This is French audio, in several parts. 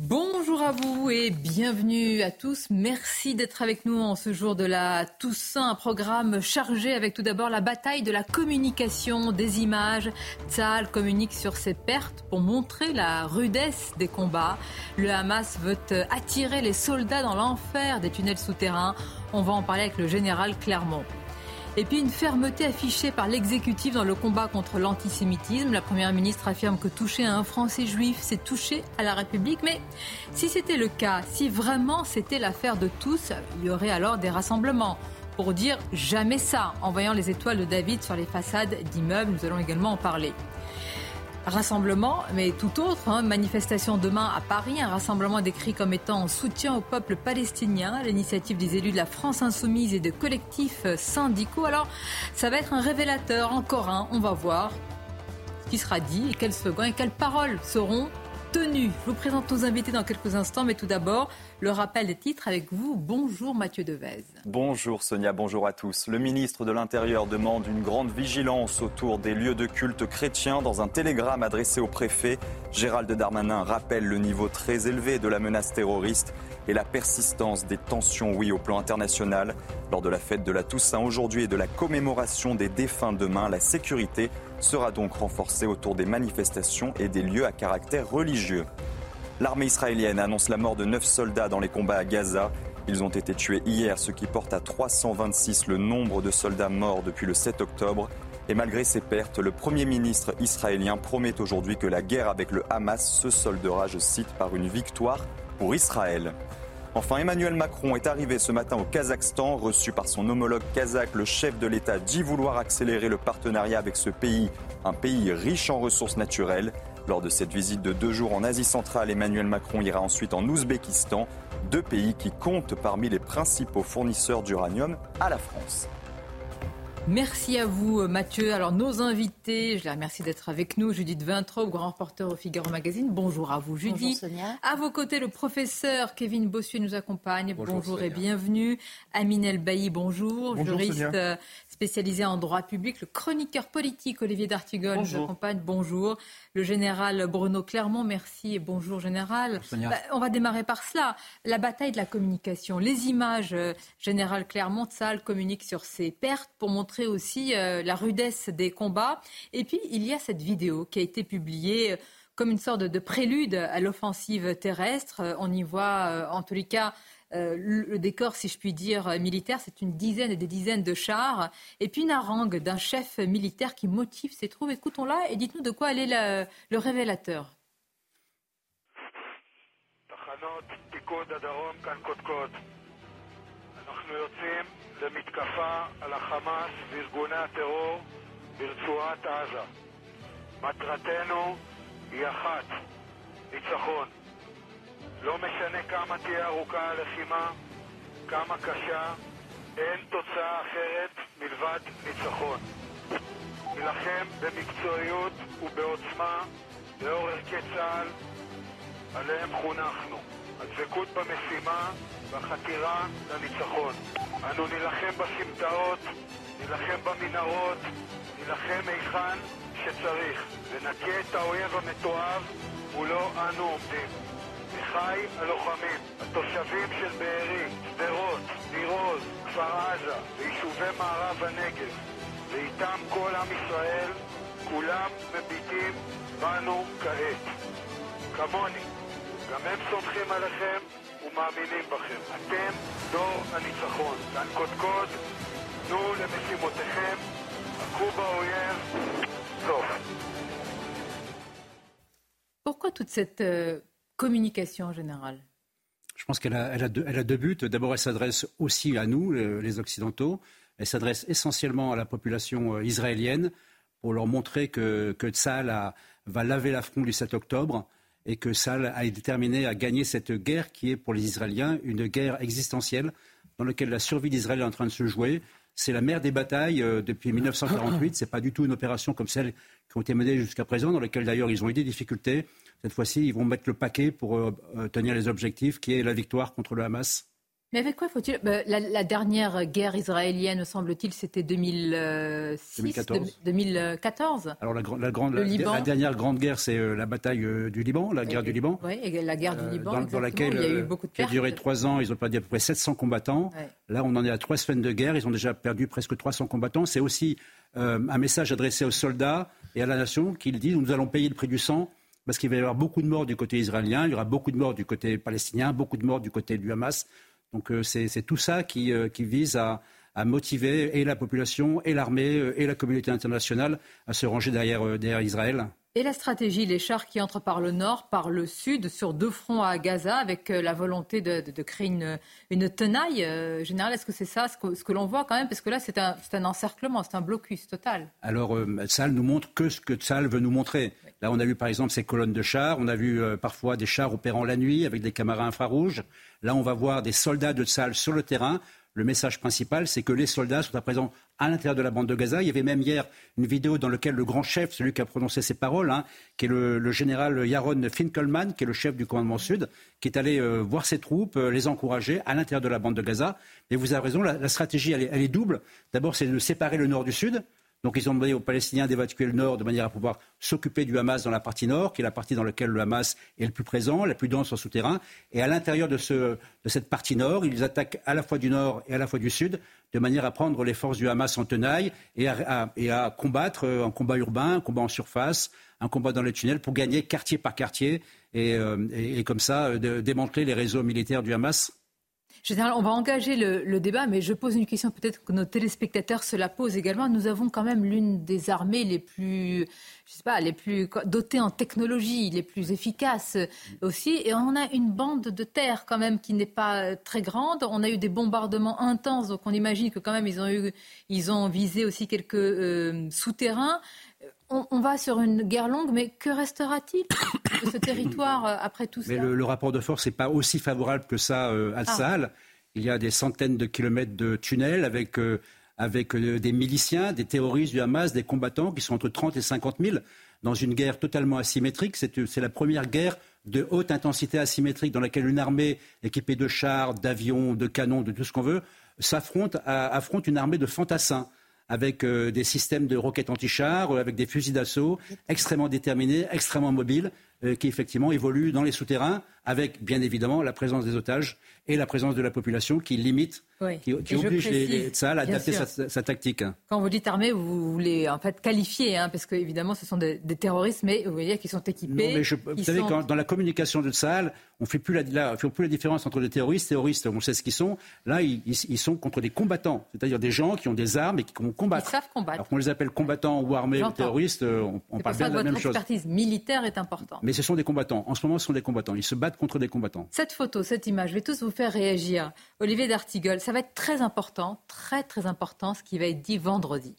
Bonjour à vous et bienvenue à tous. Merci d'être avec nous en ce jour de la Toussaint. Un programme chargé avec tout d'abord la bataille de la communication des images. Tzal communique sur ses pertes pour montrer la rudesse des combats. Le Hamas veut attirer les soldats dans l'enfer des tunnels souterrains. On va en parler avec le général Clermont. Et puis une fermeté affichée par l'exécutif dans le combat contre l'antisémitisme. La Première ministre affirme que toucher à un Français juif, c'est toucher à la République. Mais si c'était le cas, si vraiment c'était l'affaire de tous, il y aurait alors des rassemblements pour dire jamais ça, en voyant les étoiles de David sur les façades d'immeubles. Nous allons également en parler rassemblement, mais tout autre, hein, manifestation demain à Paris, un rassemblement décrit comme étant en soutien au peuple palestinien, l'initiative des élus de la France insoumise et de collectifs syndicaux. Alors, ça va être un révélateur, encore un, on va voir ce qui sera dit et quels slogans et quelles paroles seront tenue. Je vous présente nos invités dans quelques instants, mais tout d'abord, le rappel des titres avec vous. Bonjour Mathieu Devez. Bonjour Sonia, bonjour à tous. Le ministre de l'Intérieur demande une grande vigilance autour des lieux de culte chrétiens. Dans un télégramme adressé au préfet, Gérald Darmanin rappelle le niveau très élevé de la menace terroriste et la persistance des tensions, oui, au plan international. Lors de la fête de la Toussaint aujourd'hui et de la commémoration des défunts demain, la sécurité sera donc renforcée autour des manifestations et des lieux à caractère religieux. L'armée israélienne annonce la mort de neuf soldats dans les combats à Gaza. Ils ont été tués hier, ce qui porte à 326 le nombre de soldats morts depuis le 7 octobre. Et malgré ces pertes, le Premier ministre israélien promet aujourd'hui que la guerre avec le Hamas se soldera, je cite, par une victoire pour Israël. Enfin, Emmanuel Macron est arrivé ce matin au Kazakhstan. Reçu par son homologue kazakh, le chef de l'État dit vouloir accélérer le partenariat avec ce pays, un pays riche en ressources naturelles. Lors de cette visite de deux jours en Asie centrale, Emmanuel Macron ira ensuite en Ouzbékistan, deux pays qui comptent parmi les principaux fournisseurs d'uranium à la France. Merci à vous, euh, Mathieu. Alors, nos invités, je les remercie d'être avec nous. Judith Vintraub, grand reporter au Figaro Magazine. Bonjour à vous, Judith. Bonjour, Sonia. À vos côtés, le professeur Kevin Bossuet nous accompagne. Bonjour, et bienvenue. Aminel Bailly, bonjour. bonjour Juriste euh, spécialisé en droit public. Le chroniqueur politique Olivier D'Artigol nous accompagne. Bonjour. Le général Bruno Clermont, merci et bonjour, général. Bah, on va démarrer par cela. La bataille de la communication. Les images, euh, général Clermont, Salle communique sur ses pertes pour montrer aussi euh, la rudesse des combats. Et puis, il y a cette vidéo qui a été publiée euh, comme une sorte de, prélude à l'offensive terrestre. Euh, on y voit, en tous les cas, le décor, si je puis dire, militaire, c'est une dizaine et des dizaines de chars, et puis une harangue d'un chef militaire qui motive ses troupes. Écoutons-la et dites-nous de quoi elle est le révélateur. למתקפה על החמאס וארגוני הטרור ברצועת עזה. מטרתנו היא אחת, ניצחון. לא משנה כמה תהיה ארוכה הלחימה, כמה קשה, אין תוצאה אחרת מלבד ניצחון. נילחם במקצועיות ובעוצמה לאור ערכי צה"ל עליהם חונכנו. הדבקות במשימה והחתירה לניצחון. אנו נילחם בסמטאות, נילחם במנהרות, נילחם היכן שצריך, ונכה את האויב המתועב מולו אנו עומדים. אחי הלוחמים, התושבים של בארי, שדרות, ניר עוז, כפר עזה ויישובי מערב הנגב, ואיתם כל עם ישראל, כולם מביטים בנו כעת. כמוני, גם הם סומכים עליכם ומאמינים בכם. אתם דור הניצחון. כאן קודקוד, תנו למשימותיכם, הכו באויב, סוף. Pourquoi toute cette euh, communication générale Je pense qu'elle a, elle a, deux, elle a deux buts. D'abord, elle s'adresse aussi à nous, les Occidentaux. Elle s'adresse essentiellement à la population euh, israélienne pour leur montrer que, que Tzal a, va laver l'affront du 7 octobre et que ça a déterminé à gagner cette guerre qui est pour les Israéliens une guerre existentielle dans laquelle la survie d'Israël est en train de se jouer. C'est la mère des batailles euh, depuis 1948. C'est pas du tout une opération comme celle qui ont été menées jusqu'à présent, dans laquelle d'ailleurs ils ont eu des difficultés. Cette fois-ci, ils vont mettre le paquet pour euh, tenir les objectifs, qui est la victoire contre le Hamas. Mais avec quoi faut-il bah, la, dernière guerre israélienne, semble-t-il, c'était 2006, 2014. 2014. Alors la, la, grande, la, dernière grande guerre, c'est euh, la bataille euh, du Liban, la guerre du Liban. Oui, la guerre du Liban, dans, laquelle il y a eu beaucoup de pertes. Qui a duré trois ans, ils ont perdu à peu près 700 combattants. Là, on en est à trois semaines de guerre, ils ont déjà perdu presque 300 combattants. C'est aussi un message adressé aux soldats et à la nation qui disent nous allons payer le prix du sang parce qu'il va y avoir beaucoup de morts du côté israélien, il y aura beaucoup de morts du côté palestinien, beaucoup de morts du côté du Hamas. Donc euh, c'est tout ça qui, euh, vise à, motiver et la population, et l'armée, euh, et la communauté internationale à se ranger derrière, Israël. Et la stratégie, les chars qui entrent par le nord, par le sud, sur deux fronts à Gaza, avec la volonté de, créer une, tenaille générale, est-ce que c'est ça ce que, l'on voit quand même? Parce que là, c'est un, un, encerclement, c'est un blocus total. Alors, ça nous montre que ce que Tzal veut nous montrer. Là, on a vu par exemple ces colonnes de chars, on a vu euh, parfois des chars opérant la nuit avec des caméras infrarouges. Là, on va voir des soldats de salle sur le terrain. Le message principal, c'est que les soldats sont à présent à l'intérieur de la bande de Gaza. Il y avait même hier une vidéo dans laquelle le grand chef, celui qui a prononcé ces paroles, hein, qui est le, général Yaron Finkelman, qui est le chef du commandement sud, qui est allé euh, voir ses troupes, euh, les encourager à l'intérieur de la bande de Gaza. Et vous avez raison, la, stratégie, elle est double. D'abord, c'est de séparer le nord du sud. Donc ils ont demandé aux Palestiniens d'évacuer le nord de manière à pouvoir s'occuper du Hamas dans la partie nord, qui est la partie dans laquelle le Hamas est le plus présent, la plus dense en souterrain. Et à l'intérieur de, cette partie nord, ils attaquent à la fois du nord et à la fois du sud, de manière à prendre les forces du Hamas en tenaille et à, combattre euh, un combat urbain, un combat en surface, un combat dans les tunnels pour gagner quartier par quartier et, euh, comme ça euh, démanteler les réseaux militaires du Hamas Général, on va engager le, débat, mais je pose une question peut-être que nos téléspectateurs se la posent également. Nous avons quand même l'une des armées les plus, je sais pas, les plus dotées en technologie, les plus efficaces aussi, et on a une bande de terre quand même qui n'est pas très grande. On a eu des bombardements intenses, donc on imagine que quand même ils ont eu, ils ont visé aussi quelques euh, souterrains on, va sur une guerre longue, mais que restera-t-il de ce territoire euh, après tout ça Mais le, rapport de force n'est pas aussi favorable que ça euh, à ah. Il y a des centaines de kilomètres de tunnels avec, euh, avec des miliciens, des terroristes du Hamas, des combattants qui sont entre 30 et 50 000 dans une guerre totalement asymétrique. C'est la première guerre de haute intensité asymétrique dans laquelle une armée équipée de chars, d'avions, de canons, de tout ce qu'on veut, s'affronte affronte une armée de fantassins avec euh, des systèmes de roquettes anti-chars, euh, avec des fusils d'assaut extrêmement déterminés, extrêmement mobiles, euh, qui effectivement évoluent dans les souterrains, avec bien évidemment la présence des otages et la présence de la population qui limite, qui, oblige les, les à adapter sa, tactique. Quand vous dites armée, vous voulez en fait qualifier, hein, parce qu'évidemment ce sont des, terroristes, mais vous voyez qu'ils sont équipés. mais vous savez, quand, dans la communication de Tsahal, on ne fait, plus la, fait plus la différence entre des terroristes et terroristes. On sait ce qu'ils sont. Là, ils, sont contre des combattants, c'est-à-dire des gens qui ont des armes et qui vont combattre. Ils savent combattre. Alors qu'on les appelle combattants ou armés ou terroristes, euh, on, on parle bien de la même chose. Votre expertise militaire est importante. Mais ce sont des combattants. En ce moment, ce sont des combattants. Ils se battent contre des combattants. Cette photo, cette image, je vais tous vous faire réagir. Olivier D'Artigol, ça va être très important, très très important ce qui va être dit vendredi.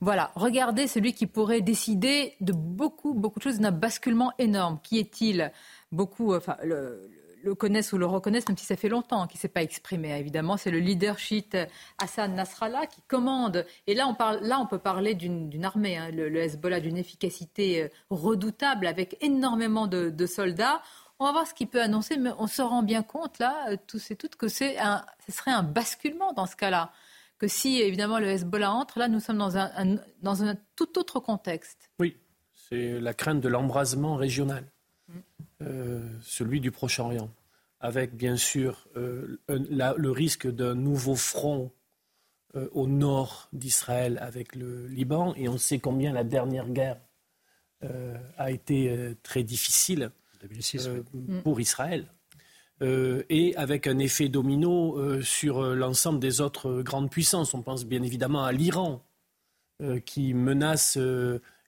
Voilà, regardez celui qui pourrait décider de beaucoup, beaucoup de choses, d'un basculement énorme. Qui est-il? Beaucoup, enfin, le, connaissent ou le reconnaissent, même si ça fait longtemps qu'il ne s'est pas exprimé. Évidemment, c'est le leadership Hassan Nasrallah qui commande. Et là, on, parle, là, on peut parler d'une armée, hein, le, Hezbollah, d'une efficacité euh, redoutable avec énormément de soldats. On va voir ce qu'il peut annoncer, mais on se rend bien compte, là, euh, tous et toutes, que c'est un, ce serait un basculement dans ce cas-là. Que si, évidemment, le Hezbollah entre, là, nous sommes dans un, dans un tout autre contexte. Oui, c'est la crainte de l'embrasement régional, mm. euh, celui du Proche-Orient, avec, bien sûr, euh, le risque d'un nouveau front au nord d'Israël avec le Liban. Et on sait combien la dernière guerre a été très difficile. Euh, mm. pour Israël. Euh, et avec un effet domino euh, sur l'ensemble des autres grandes puissances. On pense bien évidemment à l'Iran, qui menace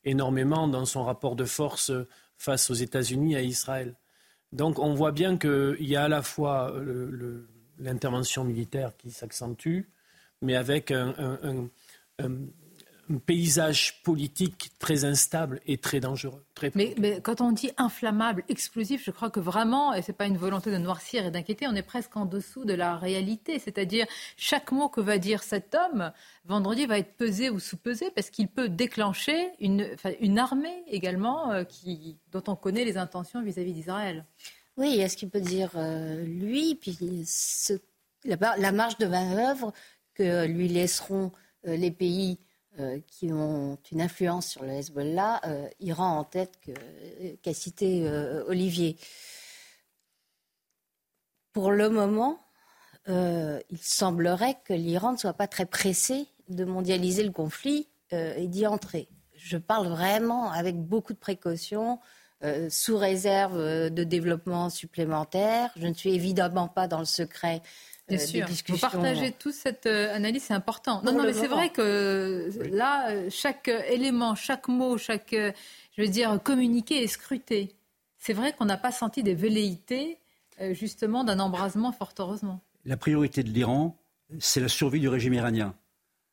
énormément dans son rapport de force face aux États-Unis et à Israël. Donc on voit bien qu'il y a à la fois l'intervention militaire qui s'accentue, mais avec un, paysage politique très instable et très dangereux. mais, mais, quand on dit inflammable, explosif, je crois que vraiment, et ce n'est pas une volonté de noircir et d'inquiéter, on est presque en dessous de la réalité. C'est-à-dire, chaque mot que va dire cet homme, vendredi, va être pesé ou sous-pesé parce qu'il peut déclencher une, une armée également euh, qui, dont on connaît les intentions vis-à-vis d'Israël. Oui, il y a ce qu'il peut dire euh, lui, puis ce, la, la, marge de manœuvre que lui laisseront euh, les pays euh, qui ont une influence sur le Hezbollah, euh, Iran en tête qu'a cité Olivier. Pour le moment, il semblerait que l'Iran ne soit pas très pressé de mondialiser le conflit et d'y entrer. Je parle vraiment avec beaucoup de précautions. sous réserve de développement supplémentaire. Je ne suis évidemment pas dans le secret Bien euh, sûr. Vous partagez tous cette euh, analyse, c'est important. Non, non, mais c'est vrai que là, chaque élément, chaque mot, chaque, euh, je veux dire, communiqué est scruté. C'est vrai qu'on n'a pas senti des velléités, justement, d'un embrasement, fort heureusement. La priorité de l'Iran, c'est la survie du régime iranien.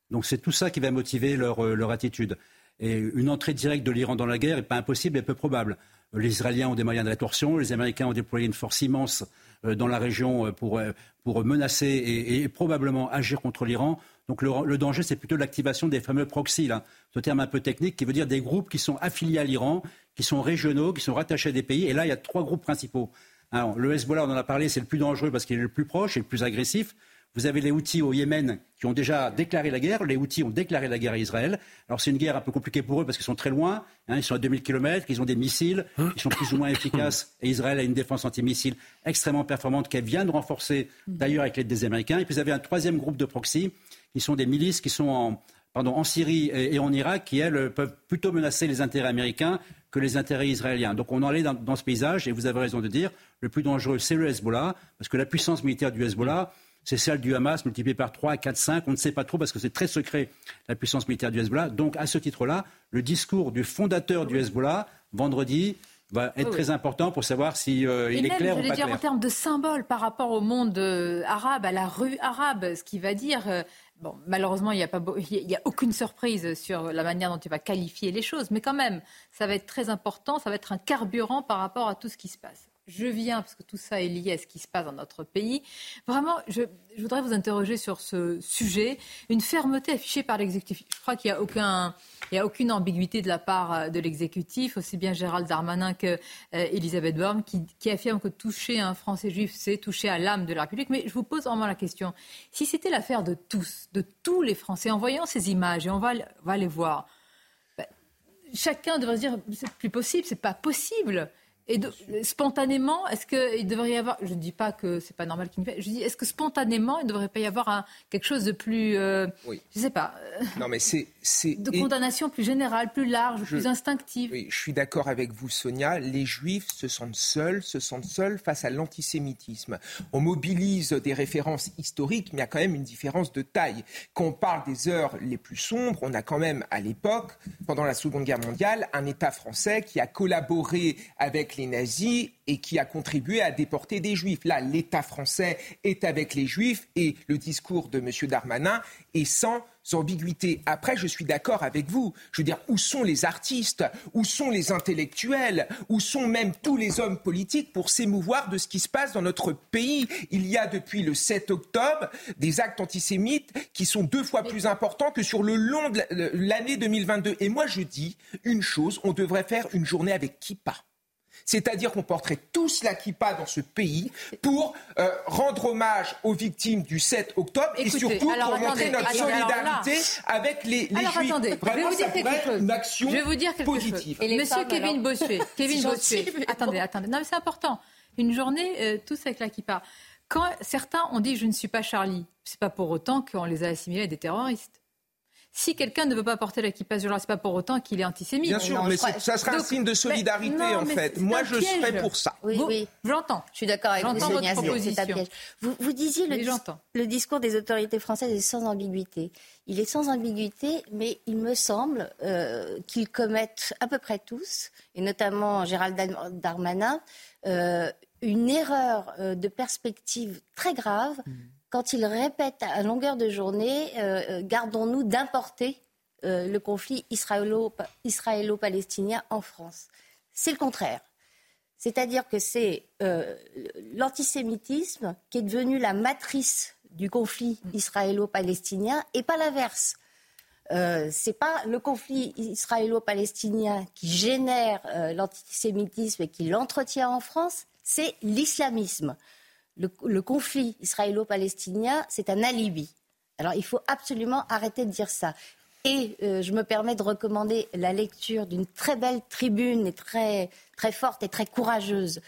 Donc c'est tout ça qui va motiver leur, leur attitude. Et une entrée directe de l'Iran dans la guerre n'est pas impossible et peu probable. Les Israéliens ont des moyens de rétorsion, les Américains ont déployé une force immense euh, dans la région euh, pour, euh, pour menacer et, probablement agir contre l'Iran. Donc le, danger, c'est plutôt l'activation des fameux proxys, là. ce terme un peu technique qui veut dire des groupes qui sont affiliés à l'Iran, qui sont régionaux, qui sont rattachés à des pays. Et là, il y a trois groupes principaux. Alors, le Hezbollah, on en a parlé, c'est le plus dangereux parce qu'il est le plus proche et le plus agressif. Vous avez les Houthis au Yémen qui ont déjà déclaré la guerre. Les Houthis ont déclaré la guerre à Israël. Alors c'est une guerre un peu compliquée pour eux parce qu'ils sont très loin. Hein, ils sont à 2000 km, ils ont des missiles, ils sont plus ou moins efficaces. Et Israël a une défense antimissile extrêmement performante qu'elle vient de renforcer d'ailleurs avec l'aide des Américains. Et puis vous avez un troisième groupe de proxy qui sont des milices qui sont en, Syrie et, en Irak qui, elles, peuvent plutôt menacer les intérêts américains que les intérêts israéliens. Donc on en est dans, dans ce paysage et vous avez raison de dire, le plus dangereux, c'est le Hezbollah, parce que la puissance militaire du Hezbollah, c'est celle du Hamas multipliée par 3, 4, 5. On ne sait pas trop parce que c'est très secret la puissance militaire du Hezbollah. Donc, à ce titre-là, le discours du fondateur du Hezbollah, vendredi, va être très important pour savoir si euh, il est clair ou pas dire en termes de symbole par rapport au monde euh, arabe, à la rue arabe, ce qui va dire. Euh, bon, malheureusement, il n'y a, pas, il y a aucune surprise sur la manière dont tu vas qualifier les choses, mais quand même, ça va être très important, ça va être un carburant par rapport à tout ce qui se passe je viens, parce que tout ça est lié à ce qui se passe dans notre pays. Vraiment, je, voudrais vous interroger sur ce sujet. Une fermeté affichée par l'exécutif. Je crois qu'il n'y a, aucune ambiguïté de la part euh, de l'exécutif, aussi bien Gérald Darmanin que euh, Borne, qui, qui affirme que toucher un Français juif, c'est toucher à l'âme de la République. Mais je vous pose vraiment la question. Si c'était l'affaire de tous, de tous les Français, en voyant ces images, et on va, va les voir, ben, chacun devrait se dire, c'est plus possible, c'est pas possible. Et spontanément, est-ce qu'il devrait y avoir, je ne dis pas que c'est pas normal qu'il je dis, est-ce que spontanément, il ne devrait pas y avoir un, quelque chose de plus, euh, oui. je ne sais pas, non, mais c'est, de condamnation plus générale, plus large, plus instinctive Oui, je suis d'accord avec vous, Sonia. Les Juifs se sentent seuls, se sentent seuls face à l'antisémitisme. On mobilise des références historiques, mais il y a quand même une différence de taille. Quand on parle des heures les plus sombres, on a quand même, à l'époque, pendant la Seconde Guerre mondiale, un État français qui a collaboré avec les nazis et qui a contribué à déporter des juifs. Là, l'État français est avec les juifs et le discours de M. Darmanin est sans ambiguïté. Après, je suis d'accord avec vous. Je veux dire, où sont les artistes? Où sont les intellectuels? Où sont même tous les hommes politiques pour s'émouvoir de ce qui se passe dans notre pays? Il y a depuis le 7 octobre des actes antisémites qui sont deux fois plus importants que sur le long de l'année 2022. Et moi, je dis une chose, on devrait faire une journée avec Kippa. C'est-à-dire qu'on porterait tous la kippa dans ce pays pour euh, rendre hommage aux victimes du 7 octobre et surtout pour montrer notre solidarité avec les, les alors, Juifs. Attendez, Vraiment, je vais vous dire quelque chose. Une action je vais vous dire quelque positive. Chose. Monsieur Kevin Bossuet, Kevin Bossuet, attendez, attendez. Non, mais c'est important. Une journée euh, tous avec la kippa. Quand certains ont dit je ne suis pas Charlie, c'est pas pour autant qu'on les a assimilés à des terroristes si quelqu'un ne veut pas porter l'équipage ce c'est pas pour autant qu'il est antisémite. Bien sûr, mais ça sera un signe de solidarité en fait. Moi, je serais pour ça. Oui, oui. J'entends. Je suis d'accord avec vous, votre proposition. Vous, vous disiez le, le discours des autorités françaises est sans ambiguïté. Il est sans ambiguïté, mais il me semble euh, qu'ils commettent à peu près tous, et notamment Gérald Darmanin, euh, une erreur euh, de perspective très grave. Hmm quand il répète à longueur de journée, euh, euh, gardons-nous d'importer euh, le conflit israélo-palestinien en France. C'est le contraire. C'est-à-dire que c'est l'antisémitisme qui est devenu la matrice du conflit israélo-palestinien et pas l'inverse. Euh, c'est pas le conflit israélo-palestinien qui génère l'antisémitisme et qui l'entretient en France, c'est l'islamisme. Le, conflit israélo-palestinien, c'est un alibi. Alors il faut absolument arrêter de dire ça. Et euh, je me permets de recommander la lecture d'une très belle tribune et très, très forte et très courageuse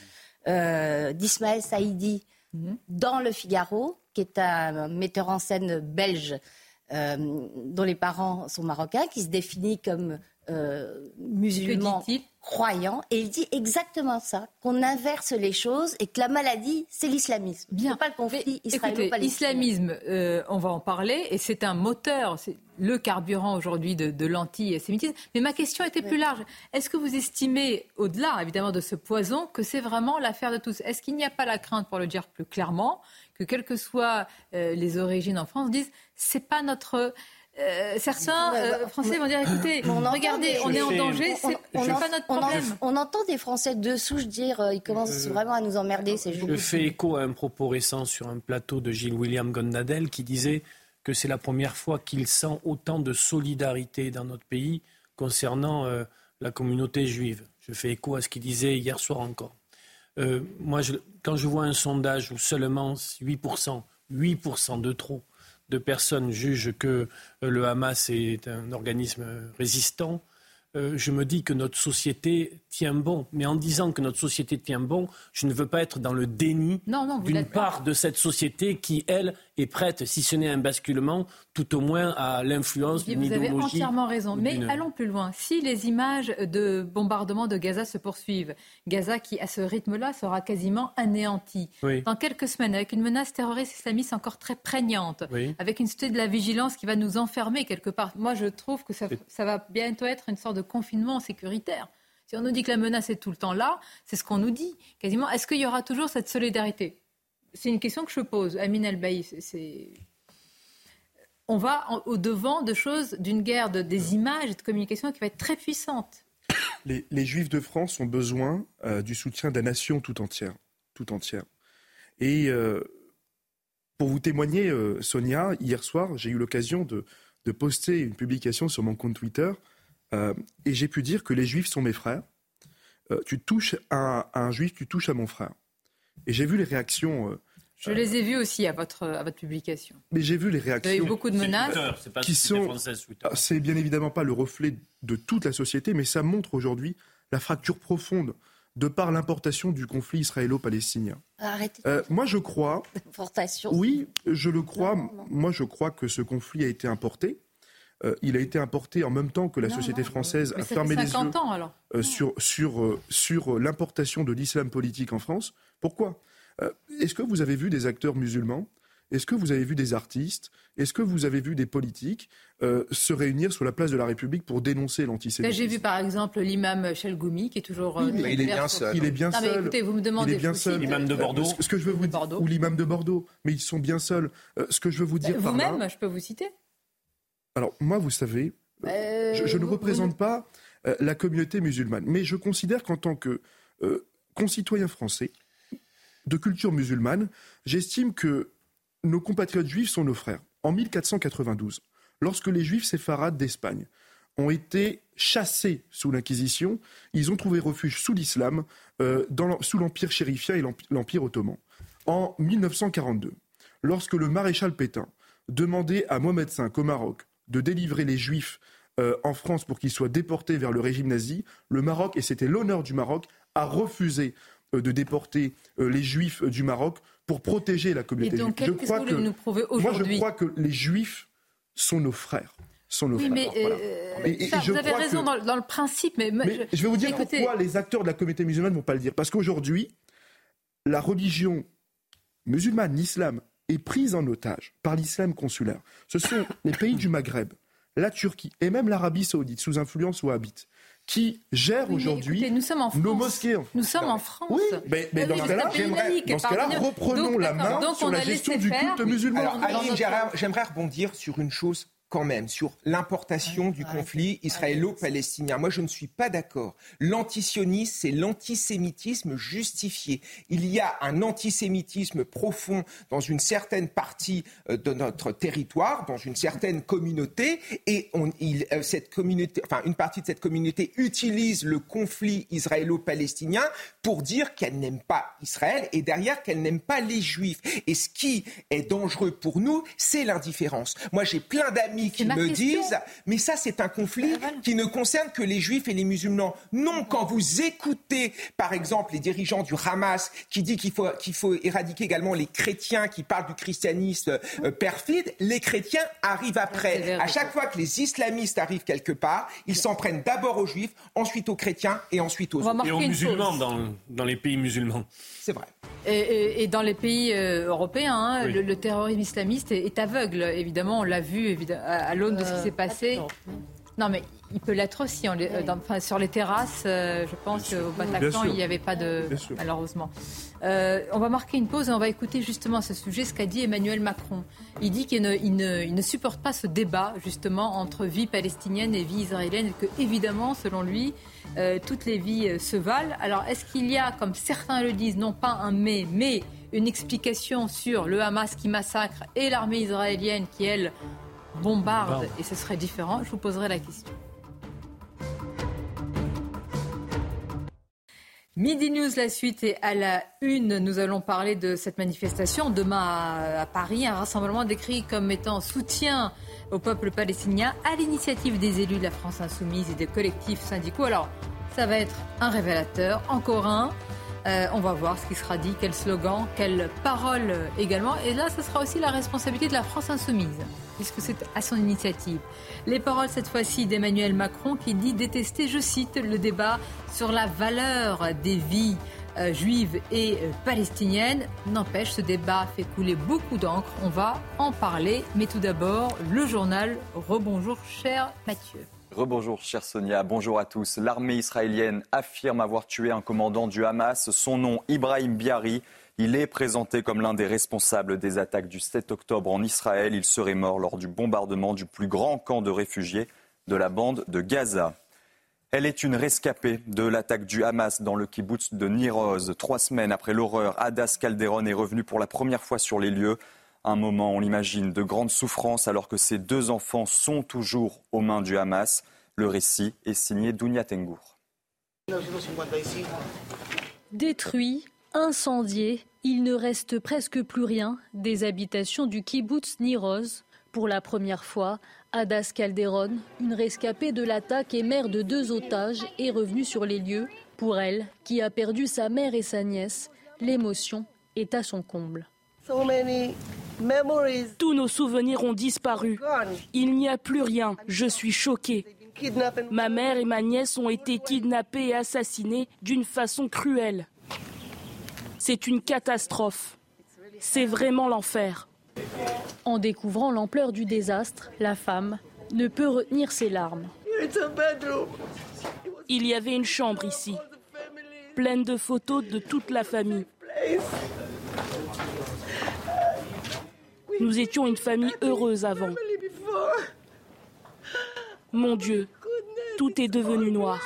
d'Ismaël Saïdi mhm. dans Le Figaro, qui est un metteur en scène belge euh, dont les parents sont marocains, qui se définit comme euh, musulman croyant, et il dit exactement ça, qu'on inverse les choses et que la maladie, c'est l'islamisme. Bien. pas le conflit israélo-palestinien. L'islamisme, euh, on va en parler, et c'est un moteur, c'est le carburant aujourd'hui de, de l'antisémitisme. Mais ma question était plus large. Est-ce que vous estimez, au-delà évidemment de ce poison, que c'est vraiment l'affaire de tous? Est-ce qu'il n'y a pas la crainte, pour le dire plus clairement, que quelles que soient euh, les origines en France, disent c'est pas notre euh, certains euh, Français vont dire écoutez, regardez, on est en danger, c'est pas notre problème. On, entend des Français de souche dire ils commencent vraiment à nous emmerder. Je fais écho à un propos récent sur un plateau de Gilles William Gondadel qui disait que c'est la première fois qu'il sent autant de solidarité dans notre pays concernant la communauté juive. Je fais écho à ce qu'il disait hier soir encore. Euh, moi, quand je vois un sondage où seulement 8%, 8% de trop de personnes jugent que euh, le Hamas est un organisme résistant, euh, je me dis que notre société tient bon. Mais en disant que notre société tient bon, je ne veux pas être dans le déni d'une part de cette société qui, elle, est prête, si ce n'est un basculement, tout au moins à l'influence d'une idéologie. Vous avez entièrement raison. Mais allons plus loin. Si les images de bombardement de Gaza se poursuivent, Gaza qui, à ce rythme-là, sera quasiment anéanti. Dans quelques semaines, avec une menace terroriste islamiste encore très prégnante, avec une société de la vigilance qui va nous enfermer quelque part. Moi, je trouve que ça, ça va bientôt être une sorte de confinement sécuritaire. Si on nous dit que la menace est tout le temps là, c'est ce qu'on nous dit quasiment. Est-ce qu'il y aura toujours cette solidarité? C'est une question que je pose. Amine El c'est on va au devant de choses, d'une guerre de, des images et de communication qui va être très puissante. Les, Juifs de France ont besoin euh, du soutien de la nation tout entière. Tout entière. Et euh, pour vous témoigner, euh, Sonia, hier soir, j'ai eu l'occasion de, de, poster une publication sur mon compte Twitter euh, et j'ai pu dire que les juifs sont mes frères. Euh, tu touches à, un juif, tu touches à mon frère. Et j'ai vu les réactions. Euh, je les ai vues aussi à votre, à votre publication. Mais j'ai vu les réactions. Vous avez eu beaucoup de menaces. qui sont. Ah, c'est bien évidemment pas le reflet de toute la société, mais ça montre aujourd'hui la fracture profonde de par l'importation du conflit israélo-palestinien. Arrêtez. moi, je crois. Oui, je le crois. Moi, je crois que ce conflit a été importé. Euh, il a été importé en même temps que la société française a fermé les yeux euh, sur, sur, euh, sur l'importation de l'islam politique en France. Pourquoi? Est-ce que vous avez vu des acteurs musulmans? Est-ce que vous avez vu des artistes? Est-ce que vous avez vu des politiques se réunir sur la place de la République pour dénoncer l'antisémitisme? J'ai vu par exemple l'imam Chelgoumi qui est toujours. il est bien seul. Il est bien seul. écoutez, vous me demandez. Il est bien seul. L'imam de Bordeaux. Ce que je veux vous dire, ou l'imam de Bordeaux, mais ils sont bien seuls. ce que je veux vous dire. Vous-même, je peux vous citer. Alors moi, vous savez, euh, je, ne représente pas euh, la communauté musulmane, mais je considère qu'en tant que euh, concitoyen français de culture musulmane, j'estime que nos compatriotes juifs sont nos frères. En 1492, lorsque les juifs séfarades d'Espagne ont été chassés sous l'Inquisition, ils ont trouvé refuge sous l'islam, sous l'Empire chérifien et l'Empire ottoman. En 1942, lorsque le maréchal Pétain demandait à Mohamed V au Maroc de délivrer les Juifs euh, en France pour qu'ils soient déportés vers le régime nazi, le Maroc, et c'était l'honneur du Maroc, a refusé euh, de déporter euh, les Juifs du Maroc pour protéger la communauté juive. Je crois que, nous prouver moi, je crois que les Juifs sont nos frères. Sont nos oui, frères. mais vous avez raison dans, le principe, mais, je... vais vous dire pourquoi les acteurs de la communauté musulmane ne vont pas le dire. Parce qu'aujourd'hui, la religion musulmane, l'islam, est prise en otage par l'islam consulaire. Ce sont les pays du Maghreb, la Turquie et même l'Arabie saoudite, sous influence wahhabite, qui gèrent aujourd'hui nos mosquées. Nous sommes en France. Oui, mais, dans ce cas-là, reprenons la main sur la gestion du culte musulman. j'aimerais rebondir sur une chose quand même sur l'importation du conflit israélo-palestinien. Moi, je ne suis pas d'accord. L'antisionisme, c'est l'antisémitisme justifié. Il y a un antisémitisme profond dans une certaine partie euh, de notre territoire, dans une certaine communauté, et on, il, euh, cette communauté, enfin, une partie de cette communauté utilise le conflit israélo-palestinien pour dire qu'elle n'aime pas Israël et derrière qu'elle n'aime pas les Juifs. Et ce qui est dangereux pour nous, c'est l'indifférence. Moi, j'ai plein d'amis qui me disent, mais ça, c'est un conflit ben qui ne concerne que les Juifs et les musulmans. Non, quand vous écoutez, par exemple, les dirigeants du Hamas qui dit qu'il faut, qu'il faut éradiquer également les chrétiens qui parlent du christianisme euh, perfide, les chrétiens arrivent après. À chaque fois que les islamistes arrivent quelque part, ils s'en prennent d'abord aux juifs, ensuite aux chrétiens et ensuite aux autres. Et aux musulmans dans, dans, les pays musulmans. C'est vrai. Et, dans les pays euh, européens, hein, le, terrorisme islamiste est, aveugle. Évidemment, on l'a vu à, l'aune de ce qui s'est passé. Non, mais il peut l'être aussi. Euh, sur les terrasses, euh, je pense qu'au Bataclan, il n'y avait pas de. Malheureusement. Euh, on va marquer une pause et on va écouter justement à ce sujet ce qu'a dit Emmanuel Macron. Il dit qu'il ne, supporte pas ce débat justement entre vie palestinienne et vie israélienne et que, évidemment, selon lui, toutes les vies se valent. Alors, est-ce qu'il y a, comme certains le disent, non pas un mais, mais une explication sur le Hamas qui massacre et l'armée israélienne qui, elle, bombarde et ce serait différent, je vous poserai la question. Midi News, la suite est à la une. Nous allons parler de cette manifestation demain à, Paris, un rassemblement décrit comme étant soutien au peuple palestinien à l'initiative des élus de la France insoumise et des collectifs syndicaux. Alors, ça va être un révélateur, encore un. Euh, on va voir ce qui sera dit, quel slogan, quelle parole également. Et là, ce sera aussi la responsabilité de la France insoumise puisque c'est à son initiative. Les paroles cette fois-ci d'Emmanuel Macron qui dit détester, je cite, le débat sur la valeur des vies euh, juives et euh, palestiniennes. N'empêche, ce débat fait couler beaucoup d'encre. On va en parler. Mais tout d'abord, le journal. Rebonjour, cher Mathieu. Rebonjour, chère Sonia. Bonjour à tous. L'armée israélienne affirme avoir tué un commandant du Hamas. Son nom, Ibrahim Biari. Il est présenté comme l'un des responsables des attaques du 7 octobre en Israël. Il serait mort lors du bombardement du plus grand camp de réfugiés de la bande de Gaza. Elle est une rescapée de l'attaque du Hamas dans le kibbutz de Niroz. Trois semaines après l'horreur, Adas Calderon est revenu pour la première fois sur les lieux. Un moment, on l'imagine, de grande souffrance alors que ses deux enfants sont toujours aux mains du Hamas. Le récit est signé Dounia Tengour. Détruit, Incendié, il ne reste presque plus rien des habitations du kibbutz Niroz. Pour la première fois, Adas Calderon, une rescapée de l'attaque et mère de deux otages, est revenue sur les lieux. Pour elle, qui a perdu sa mère et sa nièce, l'émotion est à son comble. Tous nos souvenirs ont disparu. Il n'y a plus rien. Je suis choquée. Ma mère et ma nièce ont été kidnappées et assassinées d'une façon cruelle. C'est une catastrophe. C'est vraiment l'enfer. En découvrant l'ampleur du désastre, la femme ne peut retenir ses larmes. Il y avait une chambre ici, pleine de photos de toute la famille. Nous étions une famille heureuse avant. Mon Dieu, tout est devenu noir.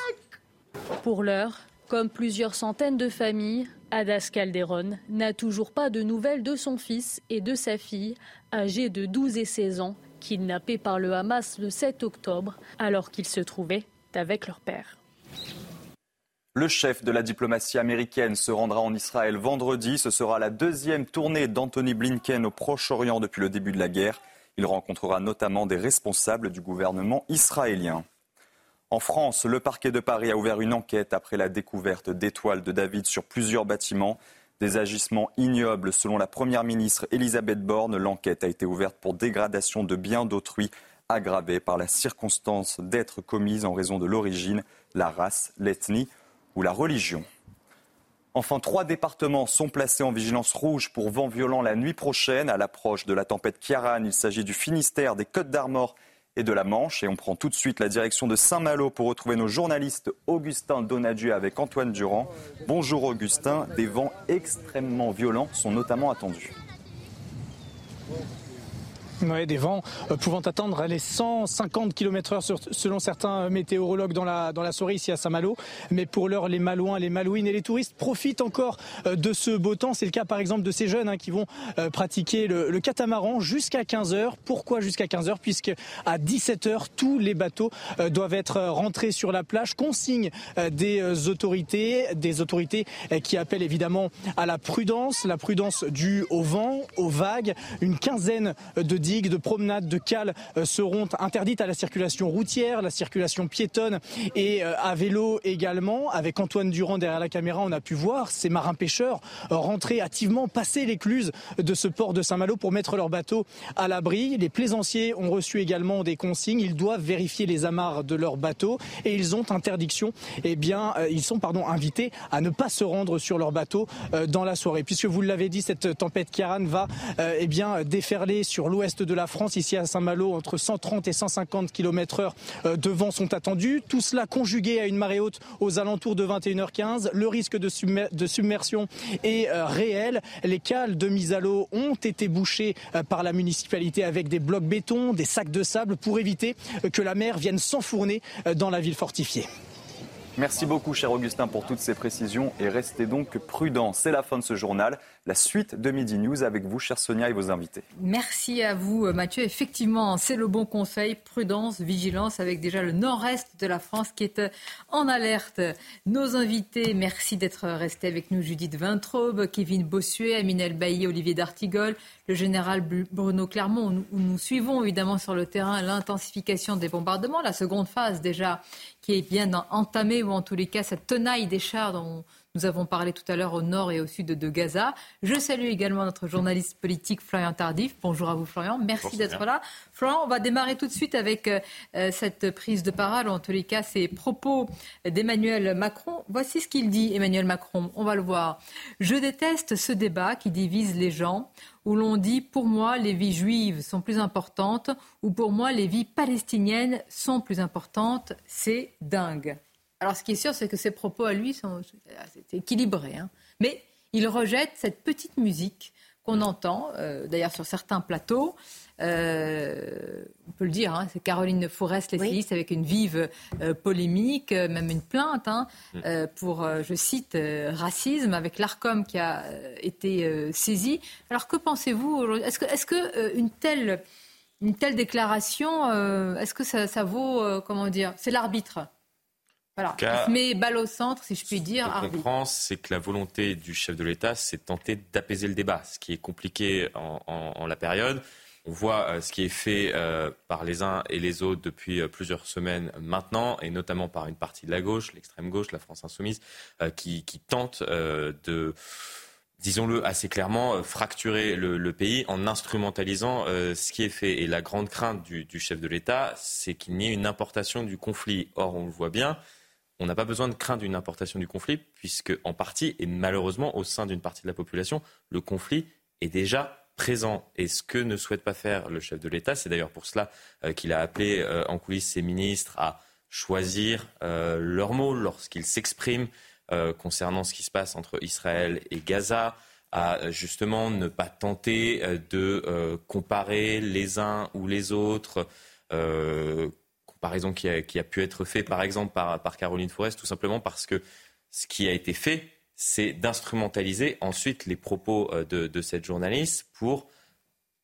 Pour l'heure, comme plusieurs centaines de familles, Adas Calderon n'a toujours pas de nouvelles de son fils et de sa fille, âgés de 12 et 16 ans, kidnappés par le Hamas le 7 octobre, alors qu'ils se trouvaient avec leur père. Le chef de la diplomatie américaine se rendra en Israël vendredi. Ce sera la deuxième tournée d'Anthony Blinken au Proche-Orient depuis le début de la guerre. Il rencontrera notamment des responsables du gouvernement israélien. En France, le parquet de Paris a ouvert une enquête après la découverte d'étoiles de David sur plusieurs bâtiments. Des agissements ignobles selon la Première ministre Elisabeth Borne. L'enquête a été ouverte pour dégradation de biens d'autrui aggravée par la circonstance d'être commise en raison de l'origine, la race, l'ethnie la religion. Enfin, trois départements sont placés en vigilance rouge pour vent violent la nuit prochaine à l'approche de la tempête Kiaran. Il s'agit du Finistère, des Côtes d'Armor et de la Manche. Et on prend tout de suite la direction de Saint-Malo pour retrouver nos journalistes Augustin Donadieu avec Antoine Durand. Bonjour Augustin, des vents extrêmement violents sont notamment attendus. Oui, des vents euh, pouvant atteindre les 150 km/h selon certains météorologues dans la, dans la soirée ici à Saint-Malo. Mais pour l'heure, les Malouins, les Malouines et les touristes profitent encore euh, de ce beau temps. C'est le cas par exemple de ces jeunes hein, qui vont euh, pratiquer le, catamaran jusqu'à 15h. Pourquoi jusqu'à 15h Puisque à 17h, tous les bateaux doivent être rentrés sur la plage. Consigne des autorités, des autorités qui appellent évidemment à la prudence, la prudence due au vent, aux vagues. Une quinzaine de de promenades, de cales euh, seront interdites à la circulation routière, la circulation piétonne et euh, à vélo également. Avec Antoine Durand derrière la caméra, on a pu voir ces marins pêcheurs euh, rentrer activement, passer l'écluse de ce port de Saint-Malo pour mettre leur bateau à l'abri. Les plaisanciers ont reçu également des consignes. Ils doivent vérifier les amarres de leur bateau et ils ont interdiction. Eh bien, ils sont pardon invités à ne pas se rendre sur leur bateau dans la soirée, puisque vous l'avez dit, cette tempête Kiaran va eh bien déferler sur l'ouest de la France, ici à Saint-Malo, entre 130 et 150 km heure euh, de vent sont attendus. Tout cela conjugué à une marée haute aux alentours de 21h15. Le risque de, submersion est euh, réel. Les cales de mise à l'eau ont été bouchées euh, par la municipalité avec des blocs béton, des sacs de sable pour éviter que la mer vienne s'enfourner dans la ville fortifiée. Merci beaucoup, cher Augustin, pour toutes ces précisions et restez donc prudents. C'est la fin de ce journal. La suite de Midi News avec vous, chère Sonia, et vos invités. Merci à vous, Mathieu. Effectivement, c'est le bon conseil. Prudence, vigilance avec déjà le nord-est de la France qui est en alerte. Nos invités, merci d'être restés avec nous. Judith Vintraube, Kevin Bossuet, Aminel Bailly, Olivier D'Artigol, le général Bruno Clermont. Nous, nous suivons évidemment sur le terrain l'intensification des bombardements, la seconde phase déjà qui est bien entamée, ou en tous les cas cette tenaille des chars dont nous avons parlé tout à l'heure au nord et au sud de Gaza. Je salue également notre journaliste politique Florian Tardif. Bonjour à vous Florian, merci d'être là. Florian, on va démarrer tout de suite avec euh, euh, cette prise de parole, en tous les cas ces propos d'Emmanuel Macron. Voici ce qu'il dit, Emmanuel Macron, on va le voir. Je déteste ce débat qui divise les gens, où l'on dit pour moi les vies juives sont plus importantes, ou pour moi les vies palestiniennes sont plus importantes. C'est dingue. Alors, ce qui est sûr, c'est que ses propos à lui sont équilibrés. Hein. Mais il rejette cette petite musique qu'on entend, euh, d'ailleurs sur certains plateaux. Euh, on peut le dire, hein, c'est Caroline Forest, l'essayiste, avec une vive euh, polémique, même une plainte hein, mm. pour, je cite, racisme, avec l'ARCOM qui a été saisi. Alors que pensez-vous aujourd'hui? Est-ce que, est que une, telle, une telle déclaration, est-ce que ça, ça vaut, comment dire, c'est l'arbitre voilà. Mais balle au centre, si je puis dire. Ce que comprend, c'est que la volonté du chef de l'État, c'est de tenter d'apaiser le débat, ce qui est compliqué en, la période. On voit euh, ce qui est fait euh, par les uns et les autres depuis euh, plusieurs semaines maintenant, et notamment par une partie de la gauche, l'extrême gauche, la France insoumise, qui, tente de disons-le assez clairement, fracturer le, pays en instrumentalisant ce qui est fait. Et la grande crainte du, du chef de l'État, c'est qu'il n'y ait une importation du conflit. Or, on le voit bien, on n'a pas besoin de craindre une importation du conflit, puisque en partie, et malheureusement au sein d'une partie de la population, le conflit est déjà présent. Et ce que ne souhaite pas faire le chef de l'État, c'est d'ailleurs pour cela euh, qu'il a appelé euh, en coulisses ses ministres à choisir euh, leurs mots lorsqu'ils s'expriment concernant ce qui se passe entre Israël et Gaza, à justement ne pas tenter de comparer les uns ou les autres comparaison qui a, qui a pu être fait, par exemple, par, par Caroline Forest, tout simplement parce que ce qui a été fait, c'est d'instrumentaliser ensuite les propos euh, de, de, cette journaliste pour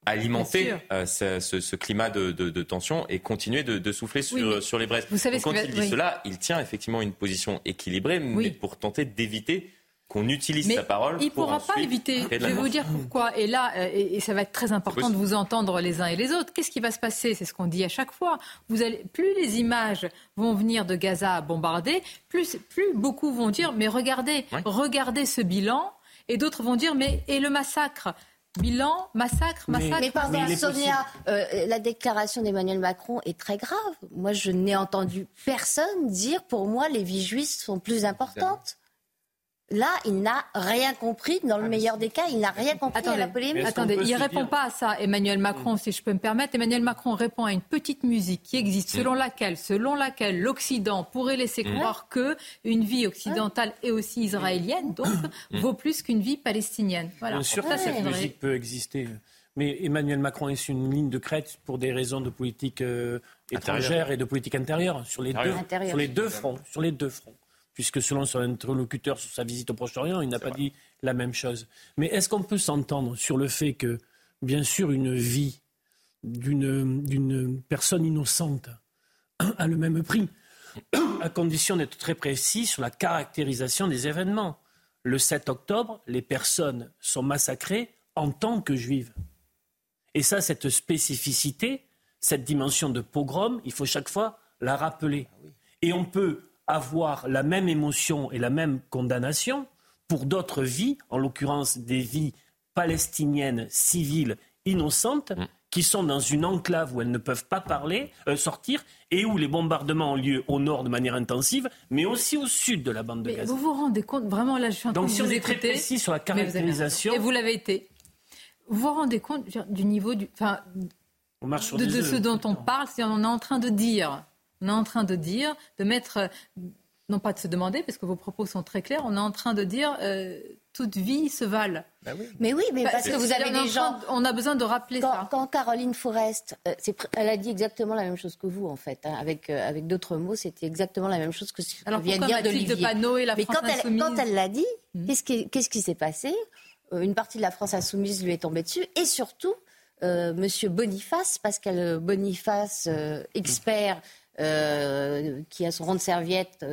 alimenter euh, ce, ce, climat de, de, de, tension et continuer de, souffler sur, sur les braises. Vous savez quand il dit cela, il tient effectivement une position équilibrée, mais pour tenter d'éviter qu'on utilise sa parole. Il ne pourra pas éviter. Je vais vous dire pourquoi. Et là, euh, et, ça va être très important de vous entendre les uns et les autres. Qu'est-ce qui va se passer? C'est ce qu'on dit à chaque fois. Vous allez, plus les images vont venir de Gaza bombarder, plus, plus beaucoup vont dire mais regardez, regardez ce bilan. Et d'autres vont dire mais et le massacre? Bilan, massacre, massacre. Mais, pardon, Sonia, euh, la déclaration d'Emmanuel Macron est très grave. Moi, je n'ai entendu personne dire pour moi les vies juives sont plus importantes. Là, il n'a rien compris. Dans le ah, meilleur des cas, il n'a rien compris attendez, à la polémique. Attendez, il ne répond pas à ça, Emmanuel Macron, mm. si je peux me permettre. Emmanuel Macron répond à une petite musique qui existe, mm. selon laquelle, selon laquelle l'Occident pourrait laisser mm. croire que une vie occidentale et aussi israélienne, donc, vaut plus qu'une vie palestinienne. Voilà. Bien sûr que cette musique peut exister. Mais Emmanuel Macron est sur une ligne de crête pour des raisons de politique euh, étrangère et de politique intérieure sur les, deux, sur les deux fronts. Sur les deux fronts. Puisque selon son interlocuteur sur sa visite au Proche-Orient, il n'a pas dit la même chose. Mais est-ce qu'on peut s'entendre sur le fait que, bien sûr, une vie d'une personne innocente a le même prix, à condition d'être très précis sur la caractérisation des événements? Le 7 octobre, les personnes sont massacrées en tant que juives. Et ça, cette spécificité, cette dimension de pogrom, il faut chaque fois la rappeler. Et on peut avoir la même émotion et la même condamnation pour d'autres vies, en l'occurrence des vies palestiniennes civiles innocentes, mm. qui sont dans une enclave où elles ne peuvent pas parler, euh, sortir, et où les bombardements ont lieu au nord de manière intensive, mais aussi au sud de la bande de Gaza. Vous vous rendez compte, vraiment là, je suis en train Donc, de si on est très précis sur la caractérisation, et vous l'avez été. Vous vous rendez compte du niveau du, enfin, de, de ce dont on parle, c'est on est en train de dire, on est en train de dire, de mettre, non pas de se demander, parce que vos propos sont très clairs, on est en train de dire euh, toute vie se vale. Bah mais oui, mais parce que vous avez des gens. on a besoin de rappeler ça. Quand Caroline Forest, euh, elle a dit exactement la même chose que vous, en fait. Hein, avec, euh, avec d'autres mots, c'était exactement la même chose que ce que vient de dire. De mais quand elle, quand elle l'a dit, hmm. qu'est-ce qui, qu'est-ce qui s'est passé? Euh, une partie de la France insoumise lui est tombée dessus, et surtout euh, Monsieur Boniface, Pascal Boniface, euh, qui a son rang de serviette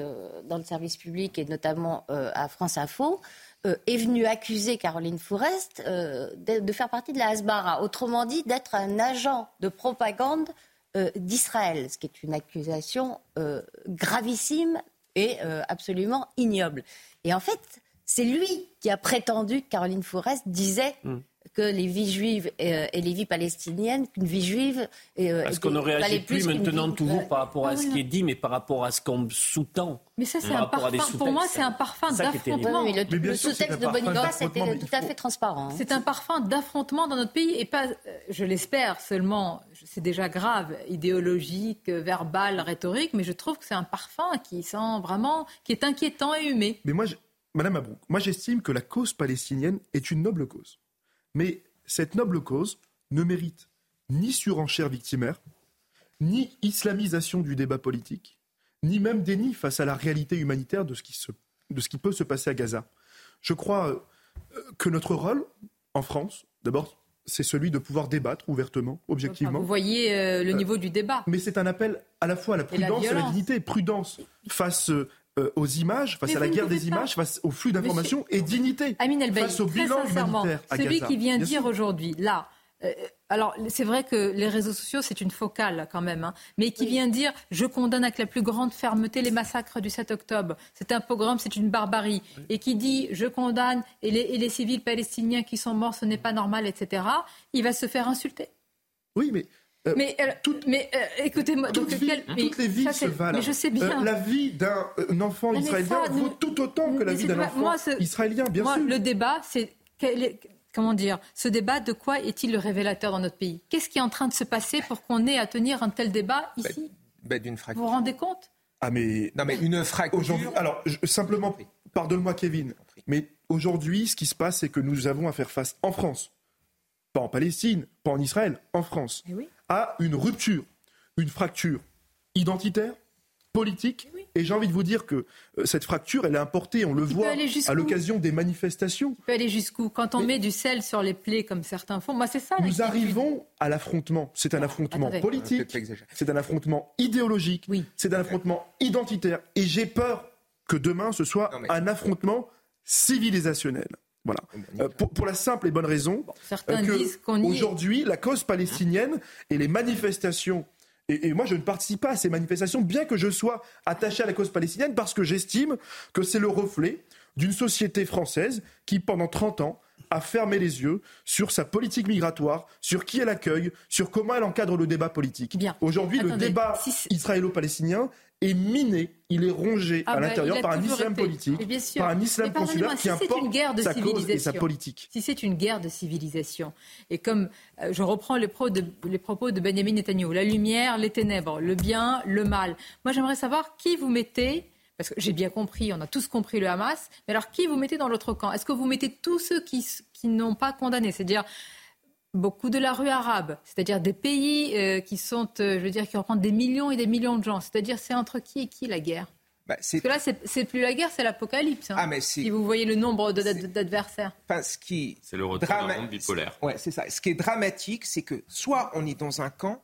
dans le service public et notamment à France Info, est venu accuser Caroline Fourest de, faire partie de la Hasbara, autrement dit d'être un agent de propagande d'Israël, ce qui est une accusation gravissime et absolument ignoble. Et en fait, c'est lui qui a prétendu que Caroline Fourest disait hmm. Que les vies juives euh, et, les vies palestiniennes, qu'une vie juive. Euh, Parce qu'on ne réagit plus maintenant toujours par rapport à ce qui est dit, mais par rapport à ce qu'on sous-tend. Mais ça, c'est un parfum. Pour moi, c'est un parfum d'affrontement. le, sous-texte de Boniface était tout à fait transparent. Hein. C'est un parfum d'affrontement dans notre pays et pas, euh, je l'espère seulement, c'est déjà grave, idéologique, verbal, rhétorique, mais je trouve que c'est un parfum qui sent vraiment, qui est inquiétant et humé. Mais moi, Madame Abrouk, moi j'estime que la cause palestinienne est une noble cause. Mais cette noble cause ne mérite ni surenchère victimaire, ni islamisation du débat politique, ni même déni face à la réalité humanitaire de ce qui, de ce qui peut se passer à Gaza. Je crois euh, que notre rôle en France, d'abord, c'est celui de pouvoir débattre ouvertement, objectivement. vous voyez euh, le euh, niveau du débat. Mais c'est un appel à la fois à la prudence et, à la dignité. Prudence face euh, aux images, face à la guerre des images, face au flux d'informations et dignité. face au bilan humanitaire à celui qui vient dire aujourd'hui, là, euh, alors c'est vrai que les réseaux sociaux c'est une focale quand même, hein, mais qui vient dire je condamne avec la plus grande fermeté les massacres du 7 octobre. C'est un pogrom, c'est une barbarie, et qui dit je condamne et les, et les civils palestiniens qui sont morts, ce n'est pas normal, etc. Il va se faire insulter. Oui, mais euh, mais, euh, mais euh, écoutez-moi, toutes les vies se valent. Mais je sais bien. la vie d'un enfant israélien vaut tout autant que la vie d'un enfant israélien, bien moi, sûr. Le débat, c'est comment dire, ce débat, de quoi est-il le révélateur dans notre pays? Qu'est-ce qui est en train de se passer pour qu'on ait à tenir un tel débat bah, ici? bah, D'une fracture. Vous vous rendez compte? Ah mais non mais une fracture. Alors simplement, pardonne-moi Kevin, mais aujourd'hui, ce qui se passe, c'est que nous avons à faire face en France, pas en Palestine, pas en Israël, en France. Eh oui à une rupture, une fracture identitaire, politique. Et j'ai envie de vous dire que euh, cette fracture, elle est importée, on le voit à l'occasion des manifestations. Peut aller jusqu'où Quand on met du sel sur les plaies, comme certains font, moi c'est ça. Nous arrivons à l'affrontement. C'est un affrontement politique, c'est un affrontement idéologique, c'est un affrontement identitaire. Et j'ai peur que demain, ce soit un affrontement civilisationnel. Voilà. Euh, pour, la simple et bonne raison euh, que aujourd'hui, la cause palestinienne et les manifestations et, moi, je ne participe pas à ces manifestations, bien que je sois attaché à la cause palestinienne, parce que j'estime que c'est le reflet d'une société française qui, pendant 30 ans, a fermé les yeux sur sa politique migratoire, sur qui elle accueille, sur comment elle encadre le débat politique. Aujourd'hui, le débat israélo-palestinien est miné, il est rongé ah à bah, l'intérieur par un islam politique, par un islam consulaire qui importe une guerre de sa cause et sa politique. Si c'est une guerre de civilisation, et comme euh, je reprends les, de, les, propos de Benjamin Netanyahu, la lumière, les ténèbres, le bien, le mal, moi j'aimerais savoir qui vous mettez parce que j'ai bien compris, on a tous compris le Hamas, mais alors qui vous mettez dans l'autre camp? Est-ce que vous mettez tous ceux qui, qui n'ont pas condamné? C'est-à-dire beaucoup de la rue arabe, c'est-à-dire des pays euh, qui sont, euh, je veux dire, qui représentent des millions et des millions de gens. C'est-à-dire, c'est entre qui et qui la guerre? Bah, Parce que là, c'est plus la guerre, c'est l'apocalypse. Hein, ah, mais si vous voyez le nombre d'adversaires. Enfin, ce qui c'est le retour d'un monde bipolaire. Ouais, c'est ça. Ce qui est dramatique, c'est que soit on est dans un camp,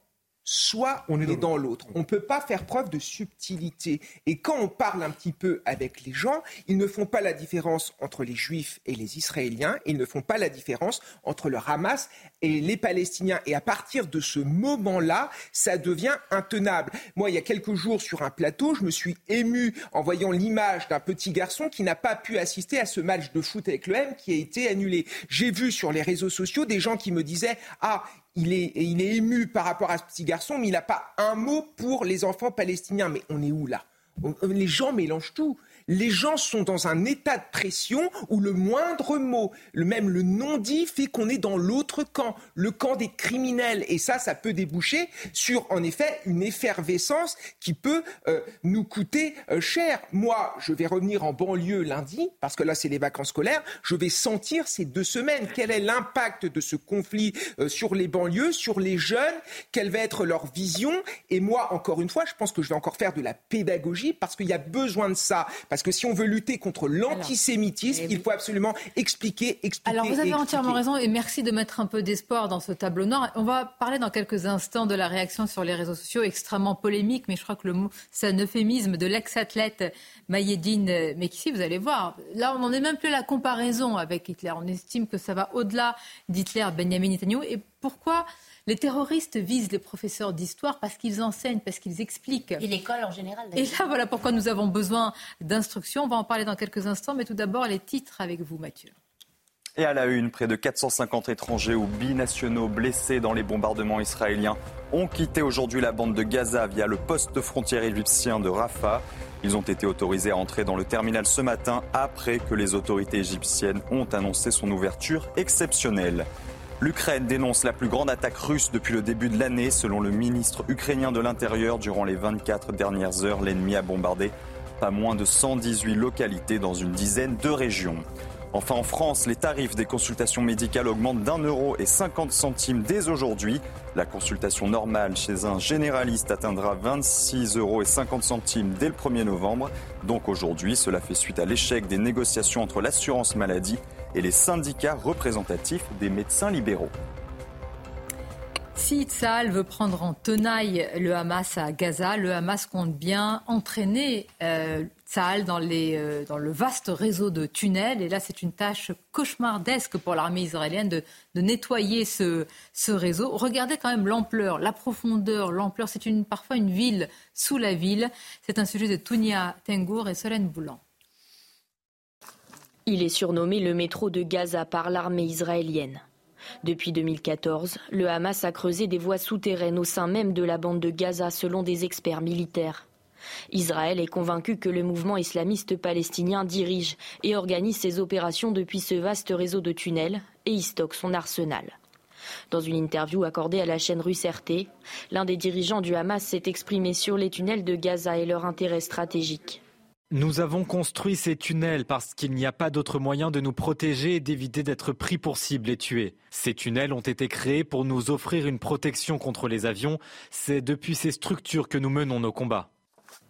soit on est dans l'autre. On ne peut pas faire preuve de subtilité. Et quand on parle un petit peu avec les gens, ils ne font pas la différence entre les Juifs et les Israéliens, ils ne font pas la différence entre le Hamas et les Palestiniens. Et à partir de ce moment-là, ça devient intenable. Moi, il y a quelques jours, sur un plateau, je me suis ému en voyant l'image d'un petit garçon qui n'a pas pu assister à ce match de foot avec le M qui a été annulé. J'ai vu sur les réseaux sociaux des gens qui me disaient Ah, il est, ému par rapport à ce petit garçon, mais il n'a pas un mot pour les enfants palestiniens. Mais on est où là? Les gens mélangent tout les gens sont dans un état de pression où le moindre mot, même le non-dit, fait qu'on est dans l'autre camp, le camp des criminels. Et ça, ça peut déboucher sur, en effet, une effervescence qui peut euh, nous coûter euh, cher. Moi, je vais revenir en banlieue lundi, parce que là, c'est les vacances scolaires. Je vais sentir ces deux semaines. Quel est l'impact de ce conflit euh, sur les banlieues, sur les jeunes? Quelle va être leur vision? Et moi, encore une fois, je pense que je vais encore faire de la pédagogie, parce qu'il y a besoin de ça. Que si on veut lutter contre l'antisémitisme, il faut absolument expliquer, expliquer. Alors vous avez entièrement raison et merci de mettre un peu d'espoir dans ce tableau noir. On va parler dans quelques instants de la réaction sur les réseaux sociaux extrêmement polémique, mais je crois que le mot, c'est un euphémisme de l'ex-athlète Mayedine Mekissi. Vous allez voir, là on n'en est même plus à la comparaison avec Hitler. On estime que ça va au-delà d'Hitler, Benjamin Netanyahu. Et pourquoi les terroristes visent les professeurs d'histoire parce qu'ils enseignent, parce qu'ils expliquent. Et l'école en général. Et là, voilà pourquoi nous avons besoin d'instruction. On va en parler dans quelques instants, mais tout d'abord les titres avec vous, Mathieu. Et à la une, près de 450 étrangers ou binationaux blessés dans les bombardements israéliens ont quitté aujourd'hui la bande de Gaza via le poste frontière égyptien de Rafah. Ils ont été autorisés à entrer dans le terminal ce matin après que les autorités égyptiennes ont annoncé son ouverture exceptionnelle. L'Ukraine dénonce la plus grande attaque russe depuis le début de l'année. Selon le ministre ukrainien de l'Intérieur, durant les 24 dernières heures, l'ennemi a bombardé pas moins de 118 localités dans une dizaine de régions. Enfin, en France, les tarifs des consultations médicales augmentent d'un euro et 50 centimes dès aujourd'hui. La consultation normale chez un généraliste atteindra 26 euros et 50 centimes dès le 1er novembre. Donc aujourd'hui, cela fait suite à l'échec des négociations entre l'assurance maladie et les syndicats représentatifs des médecins libéraux. Si Tsahal veut prendre en tenaille le Hamas à Gaza, le Hamas compte bien entraîner euh, dans, euh, dans, le vaste réseau de tunnels. Et là, c'est une tâche cauchemardesque pour l'armée israélienne de, nettoyer ce, ce, réseau. Regardez quand même l'ampleur, la profondeur, l'ampleur. C'est une, parfois une ville sous la ville. C'est un sujet de Tounia Tengour et Solène Boulan. Il est surnommé le métro de Gaza par l'armée israélienne. Depuis 2014, le Hamas a creusé des voies souterraines au sein même de la bande de Gaza selon des experts militaires. Israël est convaincu que le mouvement islamiste palestinien dirige et organise ses opérations depuis ce vaste réseau de tunnels et y stocke son arsenal. Dans une interview accordée à la chaîne russe RT, l'un des dirigeants du Hamas s'est exprimé sur les tunnels de Gaza et leur intérêt stratégique. Nous avons construit ces tunnels parce qu'il n'y a pas d'autre moyen de nous protéger et d'éviter d'être pris pour cible et tués. Ces tunnels ont été créés pour nous offrir une protection contre les avions. C'est depuis ces structures que nous menons nos combats.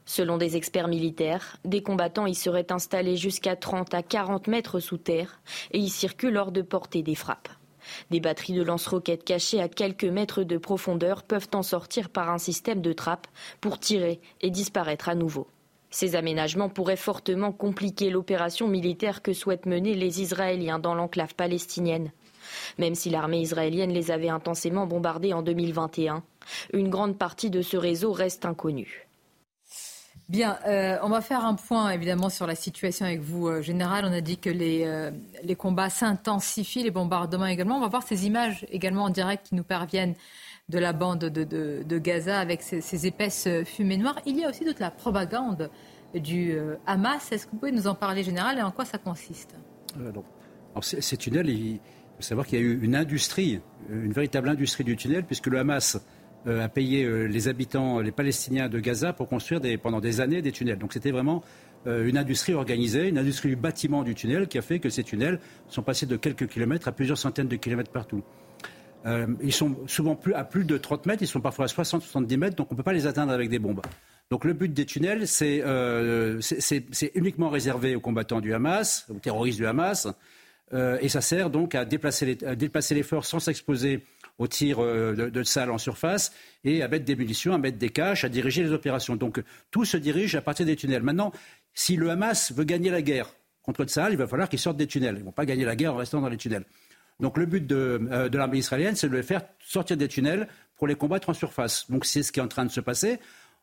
Selon des experts militaires, des combattants y seraient installés jusqu'à 30 à 40 mètres sous terre et y circulent hors de portée des frappes. Des batteries de lance-roquettes cachées à quelques mètres de profondeur peuvent en sortir par un système de trappe pour tirer et disparaître à nouveau. Ces aménagements pourraient fortement compliquer l'opération militaire que souhaitent mener les Israéliens dans l'enclave palestinienne. Même si l'armée israélienne les avait intensément bombardés en 2021, une grande partie de ce réseau reste inconnue. Bien, euh, on va faire un point évidemment sur la situation avec vous, euh, Général. On a dit que les, euh, les combats s'intensifient, les bombardements également. On va voir ces images également en direct qui nous parviennent de la bande de, Gaza avec ces, épaisses fumées noires. Il y a aussi toute la propagande du euh, Hamas. Est-ce que vous pouvez nous en parler, général, et en quoi ça consiste? Euh, ces, tunnels, il faut savoir qu'il y a eu une industrie, une véritable industrie du tunnel, puisque le Hamas euh, a payé les habitants, les Palestiniens de Gaza pour construire pendant des années des tunnels. Donc c'était vraiment une industrie organisée, une industrie du bâtiment du tunnel qui a fait que ces tunnels sont passés de quelques kilomètres à plusieurs centaines de kilomètres partout. Euh, ils sont souvent plus, à plus de 30 mètres, ils sont parfois à 60-70 mètres, donc on ne peut pas les atteindre avec des bombes. Donc le but des tunnels, c'est euh, uniquement réservé aux combattants du Hamas, aux terroristes du Hamas, euh, et ça sert donc à déplacer les, déplacer les forces sans s'exposer aux tirs de, de en surface et à mettre des munitions, à mettre des caches, à diriger les opérations. Donc tout se dirige à partir des tunnels. Maintenant, si le Hamas veut gagner la guerre contre Tsahal, il va falloir qu'ils sortent des tunnels. Ils ne vont pas gagner la guerre en restant dans les tunnels. Donc le but de, euh, de l'armée israélienne, c'est de les faire sortir des tunnels pour les combattre en surface. Donc c'est ce qui est en train de se passer.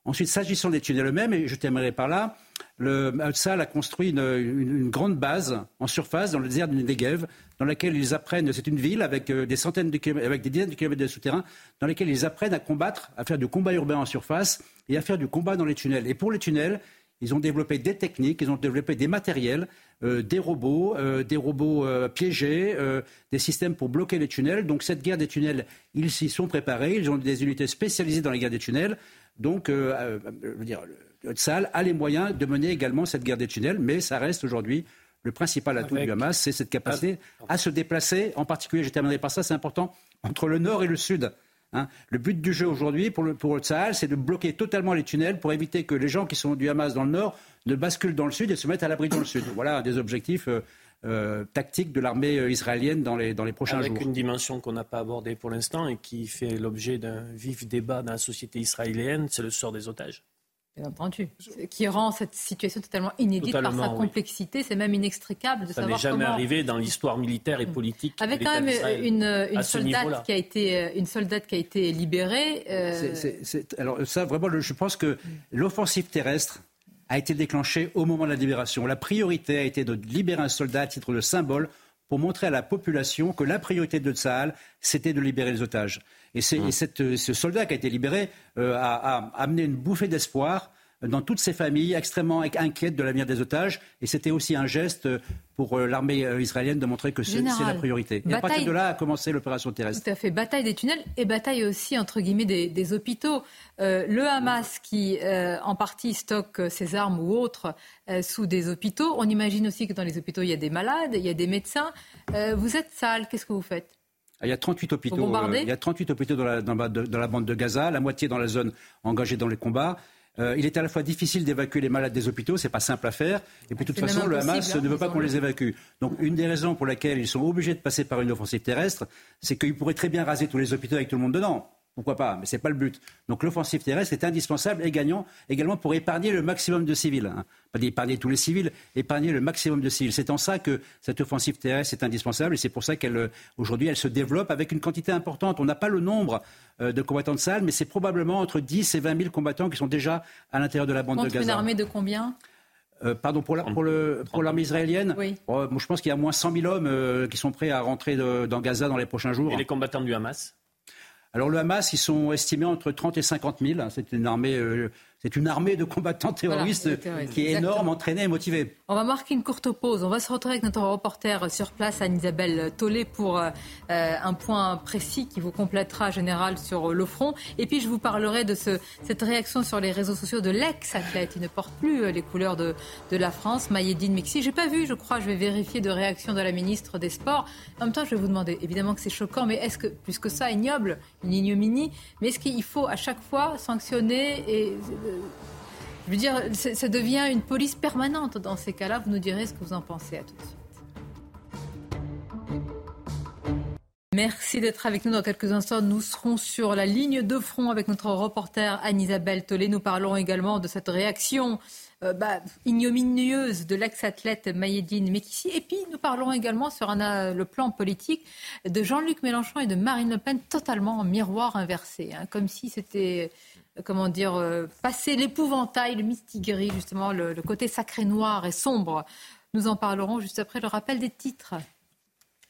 Ensuite, s'agissant des tunnels eux-mêmes, et je terminerai par là, le Tsahal a construit une, grande base en surface dans le désert du Negev, dans laquelle ils apprennent, c'est une ville avec euh, des centaines de avec des dizaines de kilomètres de souterrains, dans laquelle ils apprennent à combattre, à faire du combat urbain en surface et à faire du combat dans les tunnels. Et pour les tunnels, ils ont développé des techniques, ils ont développé des matériels, euh, des robots, euh, des robots euh, piégés, des systèmes pour bloquer les tunnels. Donc cette guerre des tunnels, ils s'y sont préparés, ils ont des unités spécialisées dans les guerres des tunnels. Donc, je veux dire, le a les moyens de mener également cette guerre des tunnels, mais ça reste aujourd'hui le principal atout du Hamas, c'est cette capacité à se déplacer, en particulier, je terminerai par ça, c'est important, entre le nord et le sud. Hein. Le but du jeu aujourd'hui pour le, pour Sahel, c'est de bloquer totalement les tunnels pour éviter que les gens qui sont du Hamas dans le nord ne basculent dans le sud et se mettent à l'abri dans le sud. Voilà un des objectifs euh, euh, tactiques de l'armée euh, israélienne dans les, dans les prochains jours. Avec une dimension qu'on n'a pas abordée pour l'instant et qui fait l'objet d'un vif débat dans la société israélienne, c'est le sort des otages. Bien entendu. Qui rend cette situation totalement inédite par sa complexité. C'est même inextricable de ça savoir comment... Ça n'est jamais arrivé dans l'histoire militaire et politique. Avec quand même une, une soldate qui a été une soldate qui a été libérée. Euh, alors ça, vraiment, je pense que l'offensive terrestre a été déclenchée au moment de la libération. La priorité a été de libérer un soldat à titre de symbole pour montrer à la population que la priorité de Tsahal, c'était de libérer les otages. Et, mmh. ce soldat qui a été libéré euh, a, amené une bouffée d'espoir dans toutes ces familles extrêmement inquiètes de l'avenir des otages. Et c'était aussi un geste pour euh, l'armée euh, israélienne de montrer que c'est la priorité. Et à partir de là a commencé l'opération terrestre. Tout à fait. Bataille des tunnels et bataille aussi, entre guillemets, des, hôpitaux. le Hamas qui, en partie, stocke ses armes ou autres sous des hôpitaux. On imagine aussi que dans les hôpitaux, il y a des malades, il y a des médecins. vous êtes sale, qu'est-ce que vous faites? Il y a 38 hôpitaux, euh, il y a 38 hôpitaux dans la, dans, la, bande de Gaza, la moitié dans la zone engagée dans les combats. Euh, il est à la fois difficile d'évacuer les malades des hôpitaux, c'est pas simple à faire. Et puis de toute façon, le Hamas hein, ne veut pas qu'on les évacue. Donc une des raisons pour lesquelles ils sont obligés de passer par une offensive terrestre, c'est qu'ils pourraient très bien raser tous les hôpitaux avec tout le monde dedans. Pourquoi pas Mais ce n'est pas le but. Donc l'offensive terrestre est indispensable et gagnant également pour épargner le maximum de civils. Hein. Pas d'épargner tous les civils, épargner le maximum de civils. C'est en ça que cette offensive terrestre est indispensable et c'est pour ça qu'elle euh, aujourd'hui elle se développe avec une quantité importante. On n'a pas le nombre euh, de combattants de salle, mais c'est probablement entre 10 et 20 000 combattants qui sont déjà à l'intérieur de la bande de Gaza. une armée de combien? Euh, pardon, pour, l'armée israélienne, oui. moi, je pense qu'il y a moins 100 000 hommes qui sont prêts à rentrer dans Gaza dans les prochains jours. Et les combattants du Hamas? Alors le Hamas, ils sont estimés entre 30 et 50 000. C'est une armée euh, c'est une armée de combattants terroristes qui est énorme, entraînée et motivée. On va marquer une courte pause. On va se retrouver avec notre reporter sur place, Anne-Isabelle Tollet, pour euh, un point précis qui vous complétera, général, sur le front. Et puis, je vous parlerai de ce, cette réaction sur les réseaux sociaux de l'ex-athlète. Il ne porte plus euh, les couleurs de, de la France, Mayedine Mexi. J'ai pas vu, je crois, je vais vérifier de réaction de la ministre des Sports. En même temps, je vais vous demander, évidemment que c'est choquant, mais est-ce que, plus que ça, ignoble, une ignominie, mais est-ce qu'il faut à chaque fois sanctionner et je veux dire, ça devient une police permanente dans ces cas-là. Vous nous direz ce que vous en pensez à tout de suite. Merci d'être avec nous dans quelques instants. Nous serons sur la ligne de front avec notre reporter Anne-Isabelle Tollet. Nous parlons également de cette réaction euh, bah, ignominieuse de l'ex-athlète Mayedine Mekissi. Et puis nous parlons également sur un, le plan politique de Jean-Luc Mélenchon et de Marine Le Pen totalement en miroir inversé, hein, comme si c'était comment dire, euh, passer l'épouvantail, le mystigris, justement, le, le, côté sacré noir et sombre. Nous en parlerons juste après le rappel des titres.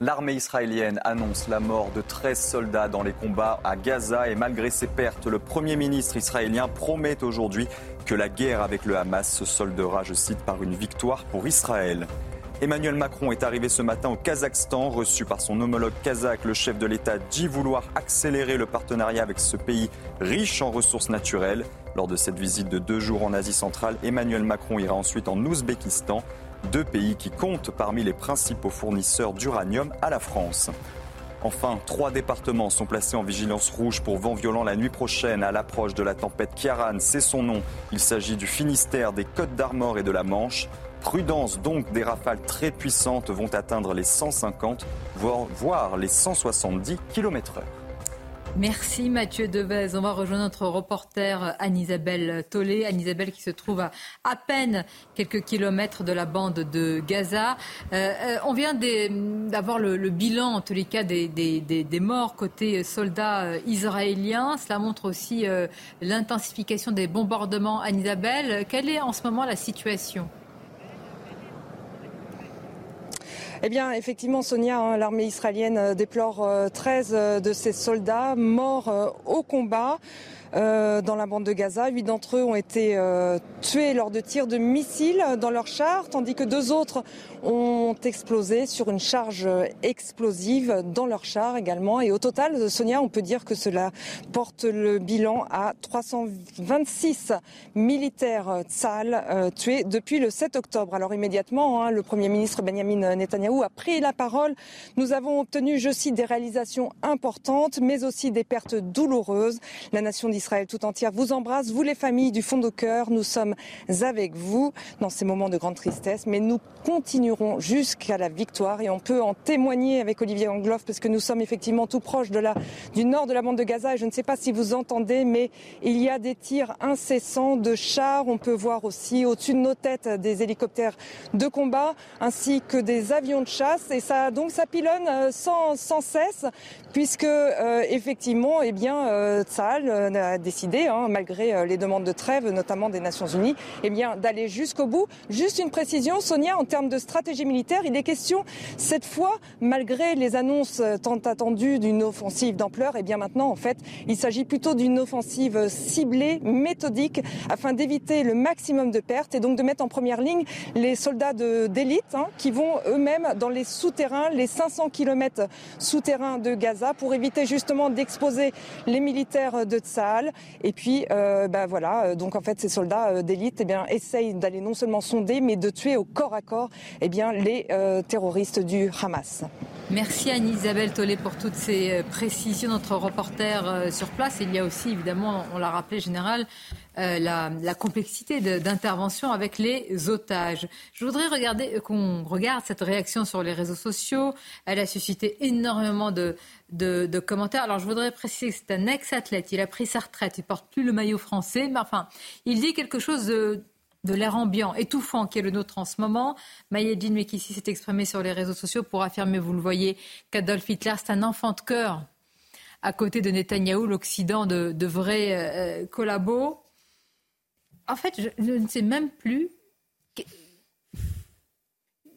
L'armée israélienne annonce la mort de 13 soldats dans les combats à Gaza et malgré ces pertes, le Premier ministre israélien promet aujourd'hui que la guerre avec le Hamas se soldera, je cite, par une victoire pour Israël. Emmanuel Macron est arrivé ce matin au Kazakhstan, reçu par son homologue kazakh. Le chef de l'État dit vouloir accélérer le partenariat avec ce pays riche en ressources naturelles. Lors de cette visite de deux jours en Asie centrale, Emmanuel Macron ira ensuite en Ouzbékistan, deux pays qui comptent parmi les principaux fournisseurs d'uranium à la France. Enfin, trois départements sont placés en vigilance rouge pour vent violent la nuit prochaine à l'approche de la tempête Kiaran. C'est son nom. Il s'agit du Finistère, des Côtes d'Armor et de la Manche. Prudence donc, des rafales très puissantes vont atteindre les 150, voire les 170 km/h. Merci Mathieu Devez. On va rejoindre notre reporter Anne-Isabelle Tollet. Anne-Isabelle qui se trouve à à peine quelques kilomètres de la bande de Gaza. Euh, euh, on vient d'avoir le, bilan, en tous les cas, des, morts côté soldats euh, israéliens. Cela montre aussi l'intensification des bombardements. Anne-Isabelle, quelle est en ce moment la situation? Eh bien, effectivement, Sonia, hein, l'armée israélienne déplore 13 de ses soldats morts au combat. Euh, dans la bande de Gaza. Huit d'entre eux ont été euh, tués lors de tirs de missiles dans leur char, tandis que deux autres ont explosé sur une charge explosive dans leur char également. Et au total, Sonia, on peut dire que cela porte le bilan à 326 militaires Tzal euh, tués depuis le 7 octobre. Alors immédiatement, hein, le Premier ministre Benjamin Netanyahou a pris la parole. Nous avons obtenu, je cite, des réalisations importantes, mais aussi des pertes douloureuses. La nation d'Israël Israël tout entière vous embrasse, vous les familles du fond de cœur, nous sommes avec vous dans ces moments de grande tristesse, mais nous continuerons jusqu'à la victoire et on peut en témoigner avec Olivier Angloff parce que nous sommes effectivement tout proche de la, du nord de la bande de Gaza et je ne sais pas si vous entendez, mais il y a des tirs incessants de chars, on peut voir aussi au-dessus de nos têtes des hélicoptères de combat ainsi que des avions de chasse et ça donc ça pilonne euh, sans, sans cesse puisque euh, effectivement eh bien euh, a décidé, hein, malgré euh, les demandes de trêve, notamment des Nations Unies, eh bien, d'aller jusqu'au bout. Juste une précision, Sonia, en termes de stratégie militaire, il est question, cette fois, malgré les annonces tant attendues d'une offensive d'ampleur, et eh bien maintenant, en fait, il s'agit plutôt d'une offensive ciblée, méthodique, afin d'éviter le maximum de pertes et donc de mettre en première ligne les soldats d'élite hein, qui vont eux-mêmes dans les souterrains, les 500 km souterrains de Gaza, pour éviter justement d'exposer les militaires de Tsahal. Et puis, bah, voilà, euh, donc en fait, ces soldats euh, d'élite eh essayent d'aller non seulement sonder, mais de tuer au corps à corps eh bien, les terroristes du Hamas. Merci Anne-Isabelle Tollet pour toutes ces précisions, notre reporter sur place. Il y a aussi, évidemment, on l'a rappelé, Général, la, complexité d'intervention avec les otages. Je voudrais regarder qu'on regarde cette réaction sur les réseaux sociaux. Elle a suscité énormément de, de, commentaires. Alors je voudrais préciser que c'est un ex-athlète. Il a pris sa retraite. Il porte plus le maillot français. Mais enfin, il dit quelque chose de, l'air ambiant, étouffant qui est le nôtre en ce moment. Mayedine Mekissi s'est exprimé sur les réseaux sociaux pour affirmer, vous le voyez, qu'Adolf Hitler, c'est un enfant de cœur. À côté de Netanyahou, l'Occident de, vrais euh, collabos. En fait, je ne sais même plus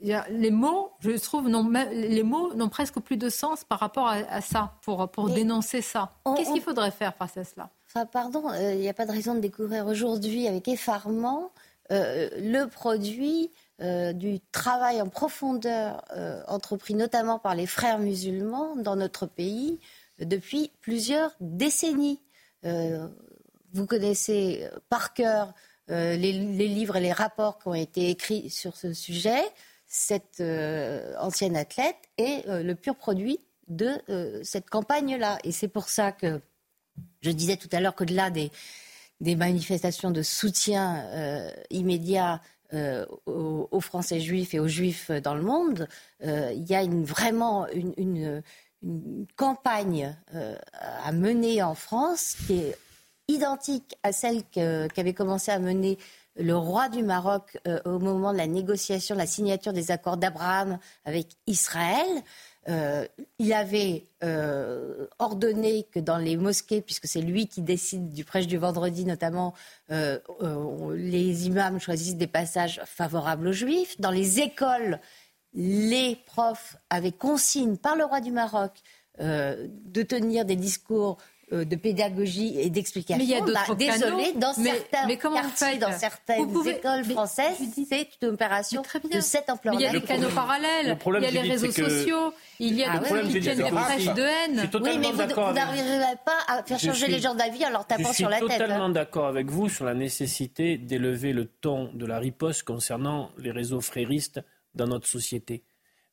les mots, je trouve, les mots n'ont presque plus de sens par rapport à, ça, pour, pour dénoncer ça. Qu'est-ce qu'il faudrait faire face à cela? Enfin, Pardon, euh, il n'y a pas de raison de découvrir aujourd'hui avec effarement euh, le produit euh, du travail en profondeur entrepris notamment par les frères musulmans dans notre pays depuis plusieurs décennies. vous connaissez par cœur les, les, livres et les rapports qui ont été écrits sur ce sujet cette euh, ancienne athlète est euh, le pur produit de euh, cette campagne-là. Et c'est pour ça que je disais tout à l'heure qu'au-delà des, des, manifestations de soutien immédiat aux, Français juifs et aux juifs dans le monde, il y a une, vraiment une, campagne à mener en France qui est identique à celle qu'avait commencé à mener le roi du Maroc euh, au moment de la négociation, de la signature des accords d'Abraham avec Israël. Euh, il avait euh, ordonné que dans les mosquées, puisque c'est lui qui décide du prêche du vendredi notamment, les imams choisissent des passages favorables aux juifs. Dans les écoles, les profs avaient consigne par le roi du Maroc de tenir des discours euh, de pédagogie et d'explication. Mais il y a d'autres bah, Désolé, dans certains mais quartiers, dans certaines écoles françaises, c'est une opération de cette ampleur. il y a des canaux parallèles, il y a les réseaux sociaux, il y a ah des problèmes qui tiennent des prêches de haine. Oui, mais vous n'arriverez pas à faire changer les gens d'avis en leur tapant sur la tête. Je suis totalement d'accord avec vous sur la nécessité d'élever le ton de la riposte concernant les réseaux fréristes dans notre société.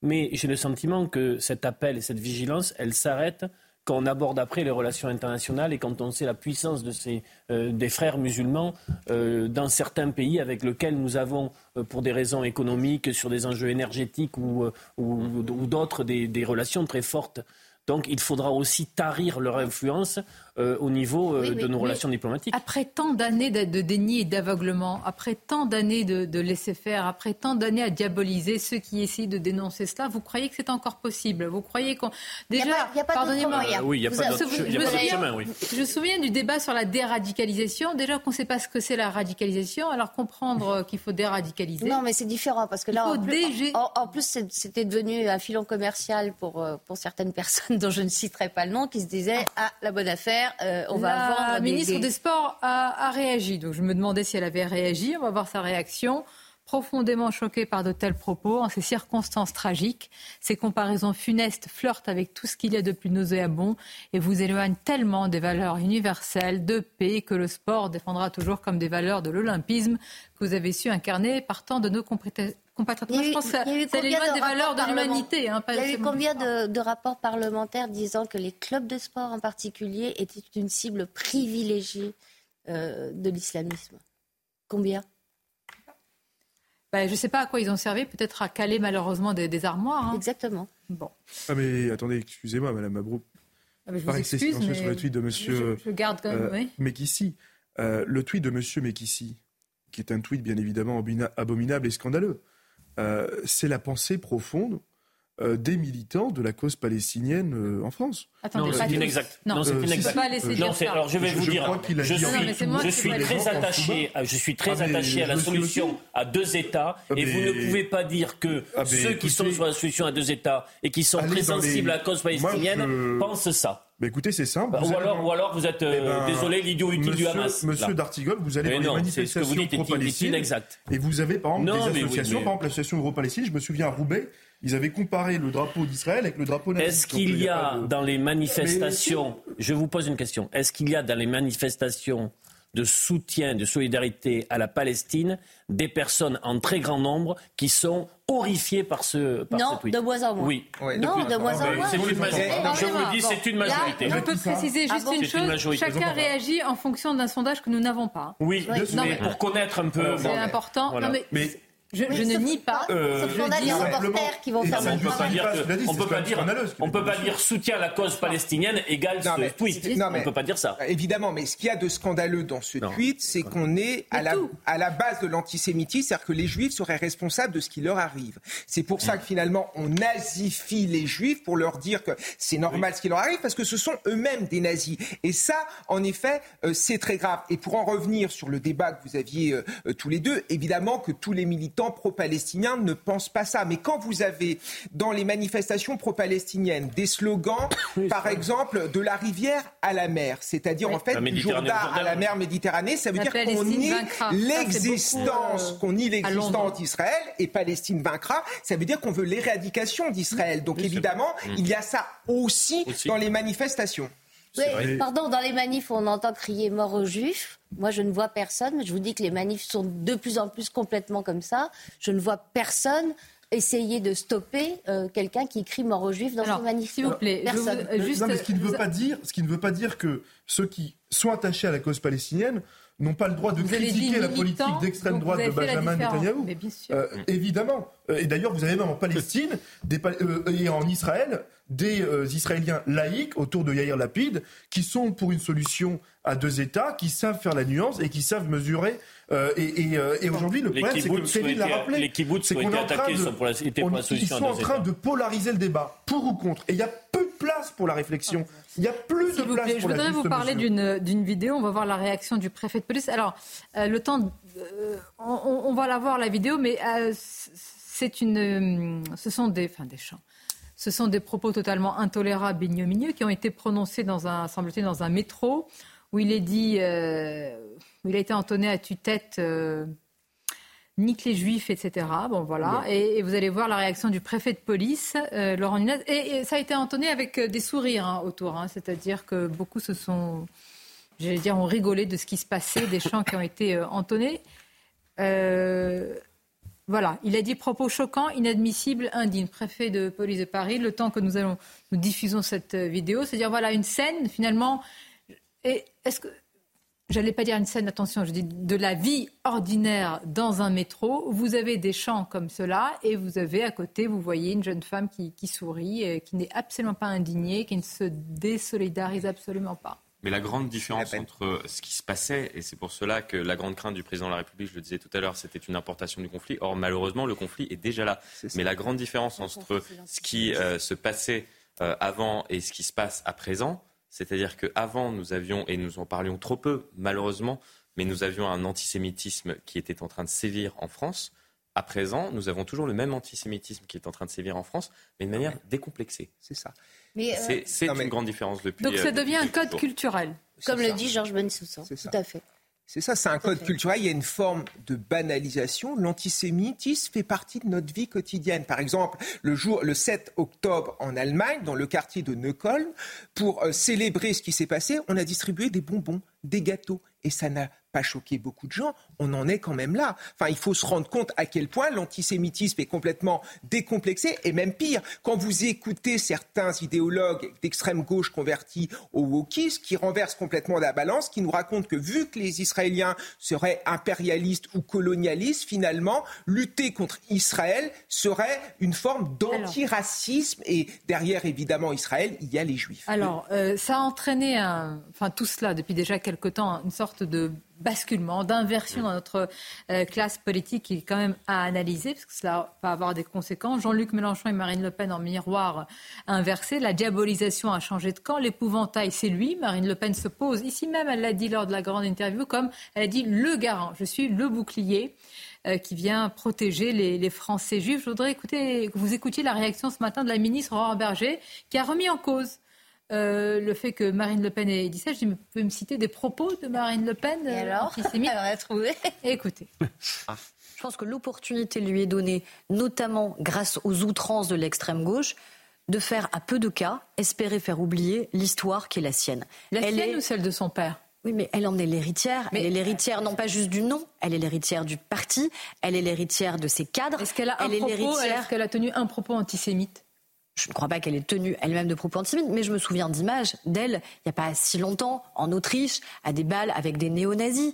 Mais j'ai le sentiment que cet appel et cette vigilance, elle s'arrête quand on aborde après les relations internationales et quand on sait la puissance de ces, euh, des frères musulmans euh, dans certains pays avec lesquels nous avons, euh, pour des raisons économiques, sur des enjeux énergétiques ou, ou, d'autres, des, des, relations très fortes. Donc il faudra aussi tarir leur influence euh, au niveau euh, de nos relations diplomatiques. Après tant d'années de, déni et d'aveuglement, après tant d'années de, laisser faire, après tant d'années à diaboliser ceux qui essayent de dénoncer cela, vous croyez que c'est encore possible? Vous croyez qu'on déjà pardonnez-moi. oui, il n'y a pas d'autre chemin. Oui. Je me souviens du débat sur la déradicalisation. Déjà qu'on ne sait pas ce que c'est la radicalisation, alors comprendre qu'il faut déradicaliser. Non, mais c'est différent parce que là, en plus, en plus, c'était devenu un filon commercial pour euh, pour certaines personnes dont je ne citerai pas le nom, qui se disaient ah la bonne affaire, euh, on va vendre. La ministre des, Sports a, réagi, donc je me demandais si elle avait réagi. On va voir sa réaction. Profondément choquée par de tels propos, en ces circonstances tragiques, ces comparaisons funestes flirtent avec tout ce qu'il y a de plus nauséabond et vous éloignent tellement des valeurs universelles de paix que le sport défendra toujours comme des valeurs de l'olympisme que vous avez su incarner partant de nos compatriotes je pense que ça, des valeurs de l'humanité. Hein, il y a eu combien de, rapports parlementaires disant que les clubs de sport en particulier étaient une cible privilégiée euh, de l'islamisme? Combien? Ben, Je ne sais pas à quoi ils ont servi, peut-être à caler malheureusement des, armoires. Hein. Exactement. Bon. Ah mais attendez, excusez-moi, Madame Mabrou. Ah, je vous excuse, mais sur le tweet de Monsieur je, garde quand même, euh, Mekissi. Euh, le tweet de Monsieur Mekissi, qui est un tweet bien évidemment abominable et scandaleux. Euh, c'est la pensée profonde euh, des militants de la cause palestinienne euh, en France. non, c'est inexact. Non, c'est inexact. non, alors je vais vous dire, je, suis, très attaché, je suis très ah, attaché à la solution à deux États, ah, et vous ne pouvez pas dire que ah, ceux qui sont sur la solution à deux États et qui sont très sensibles à la cause palestinienne pensent ça. Mais écoutez, c'est simple. Bah, ou, alors, ou, alors, vous êtes, eh ben, désolé, l'idiot utile du Hamas. Monsieur D'Artigol, vous allez dans les manifestations pro-Palestine. Et vous avez, par exemple, des associations, par exemple, l'association Euro-Palestine, je me souviens à Roubaix, ils avaient comparé le drapeau d'Israël avec le drapeau nazi. Est-ce qu'il y a dans les manifestations, je vous pose une question, est-ce qu'il y a dans les manifestations de soutien, de solidarité à la Palestine, des personnes en très grand nombre qui sont horrifiées par ce, par non, de moins en moins. Oui. non, de moins en moins. C'est une majorité. Je vous le dis, c'est une majorité. je peux préciser juste une chose. Chacun réagit en fonction d'un sondage que nous n'avons pas. Oui, mais pour connaître un peu. C'est important. mais je, ne nie pas. Euh, Sauf qu'on a des reporters qui vont faire. On ne peut pas dire, on peut pas dire soutien à la cause palestinienne égale ce tweet. on ne peut pas dire ça. Évidemment, mais ce qu'il y a de scandaleux dans ce tweet, c'est qu'on est à la, à la base de l'antisémitisme, c'est-à-dire que les juifs seraient responsables de ce qui leur arrive. C'est pour ça que finalement, on nazifie les juifs pour leur dire que c'est normal ce qui leur arrive, parce que ce sont eux-mêmes des nazis. Et ça, en effet, euh, c'est très grave. Et pour en revenir sur le débat que vous aviez euh, tous les deux, évidemment que tous les militants pro-palestiniens ne pensent pas ça. Mais quand vous avez dans les manifestations pro-palestiniennes des slogans, par exemple, de la rivière à la mer, c'est-à-dire en fait du Jourdain à la mer Méditerranée, ça veut dire qu'on nie l'existence, euh, qu'on nie l'existence d'Israël et Palestine vaincra. Ça veut dire qu'on veut l'éradication d'Israël. Donc évidemment, il y a ça aussi, dans les manifestations. Oui, pardon, dans les manifs, on entend crier mort aux juifs. Moi, je ne vois personne. Je vous dis que les manifs sont de plus en plus complètement comme ça. Je ne vois personne essayer de stopper euh, quelqu'un qui crie mort aux juifs dans Alors, une manif. S'il vous plaît, personne. juste... non, mais ce qui ne veut pas dire, ce qui ne veut pas dire que ceux qui sont attachés à la cause palestinienne n'ont pas le droit de critiquer la politique d'extrême droite de Benjamin Netanyahu. Euh, évidemment. Euh, et d'ailleurs, vous avez même en Palestine des, et en Israël des Israéliens laïcs autour de Yair Lapid qui sont pour une solution à deux États, qui savent faire la nuance et qui savent mesurer euh, et, euh, et, aujourd'hui, le problème, c'est que Kevin l'a rappelé. Les kibbutz c'est qu'on est en train de, pour la, on, ils sont en train de polariser le débat, pour ou contre. Et il y a peu de place pour la réflexion. Il n'y a plus de place plaît, pour Je voudrais vous parler d'une vidéo. On va voir la réaction du préfet de police. Alors, euh, le temps, on, on, va la voir la vidéo, mais c'est une, ce sont des, enfin des chants. Ce sont des propos totalement intolérables, ignominieux, qui ont été prononcés dans un, semble-t-il, dans un métro où il est dit, euh, où il a été entonné à tue-tête, euh, nique les juifs, etc. Bon, voilà. Et, vous allez voir la réaction du préfet de police, euh, Laurent Nunez. Et, ça a été entonné avec des sourires hein, autour. Hein. C'est-à-dire que beaucoup se sont, j'allais dire, ont rigolé de ce qui se passait, des chants qui ont été entonnés. Voilà, il a dit propos choquants, inadmissibles, indignes. Préfet de police de Paris, le temps que nous allons nous diffusons cette euh, vidéo, c'est-à-dire voilà une scène finalement. Et est-ce que j'allais pas dire une scène, attention, je dis de la vie ordinaire dans un métro. Vous avez des champs comme cela et vous avez à côté, vous voyez une jeune femme qui, sourit, et qui n'est absolument pas indignée, qui ne se désolidarise absolument pas. Mais la grande différence entre ce qui se passait, et c'est pour cela que la grande crainte du président de la République, je le disais tout à l'heure, c'était une importation du conflit. Or, malheureusement, le conflit est déjà là. Mais la grande différence entre ce qui euh, se passait euh, avant et ce qui se passe à présent, c'est-à-dire qu'avant, nous avions, et nous en parlions trop peu, malheureusement, mais nous avions un antisémitisme qui était en train de sévir en France. À présent, nous avons toujours le même antisémitisme qui est en train de sévir en France, mais de manière décomplexée. C'est ça. Euh, c'est une grande différence depuis. Donc ça euh, devient un code culturel. Comme le dit Georges Bensoussan. Tout à fait. C'est ça, c'est un code culturel. Il y a une forme de banalisation. L'antisémitisme fait partie de notre vie quotidienne. Par exemple, le jour, le 7 octobre en Allemagne, dans le quartier de Neukölln, pour euh, célébrer ce qui s'est passé, on a distribué des bonbons, des gâteaux, et ça n'a pas choqué beaucoup de gens, on en est quand même là. Enfin, il faut se rendre compte à quel point l'antisémitisme est complètement décomplexé. Et même pire, quand vous écoutez certains idéologues d'extrême gauche convertis au wokisme qui renversent complètement la balance, qui nous racontent que vu que les Israéliens seraient impérialistes ou colonialistes, finalement, lutter contre Israël serait une forme d'antiracisme. Et derrière évidemment Israël, il y a les Juifs. Alors, euh, ça a entraîné, enfin tout cela depuis déjà quelque temps, une sorte de basculement, d'inversion dans notre euh, classe politique qui est quand même à analyser, parce que cela va avoir des conséquences. Jean-Luc Mélenchon et Marine Le Pen en miroir inversé. La diabolisation a changé de camp. L'épouvantail, c'est lui. Marine Le Pen se pose, ici même, elle l'a dit lors de la grande interview, comme elle a dit le garant. Je suis le bouclier euh, qui vient protéger les, Français juifs. Je voudrais écouter, que vous écoutiez la réaction ce matin de la ministre Aurore Berger, qui a remis en cause euh, le fait que Marine Le Pen ait dit ça. Je dis, mais vous pouvez me citer des propos de Marine Le Pen Et alors Elle a trouvé. Écoutez. Je pense que l'opportunité lui est donnée, notamment grâce aux outrances de l'extrême gauche, de faire à peu de cas, espérer faire oublier l'histoire qui est la sienne. La elle sienne est... ou celle de son père? Oui, mais elle en est l'héritière. Elle est l'héritière non pas juste du nom, elle est l'héritière du parti, elle est l'héritière de ses cadres. Est-ce qu'elle a, un propos, est-ce qu'elle a tenu un propos antisémite? Je ne crois pas qu'elle ait tenu elle-même de propos antisémites, mais je me souviens d'images d'elle, il n'y a pas si longtemps, en Autriche, à des balles avec des néo-nazis.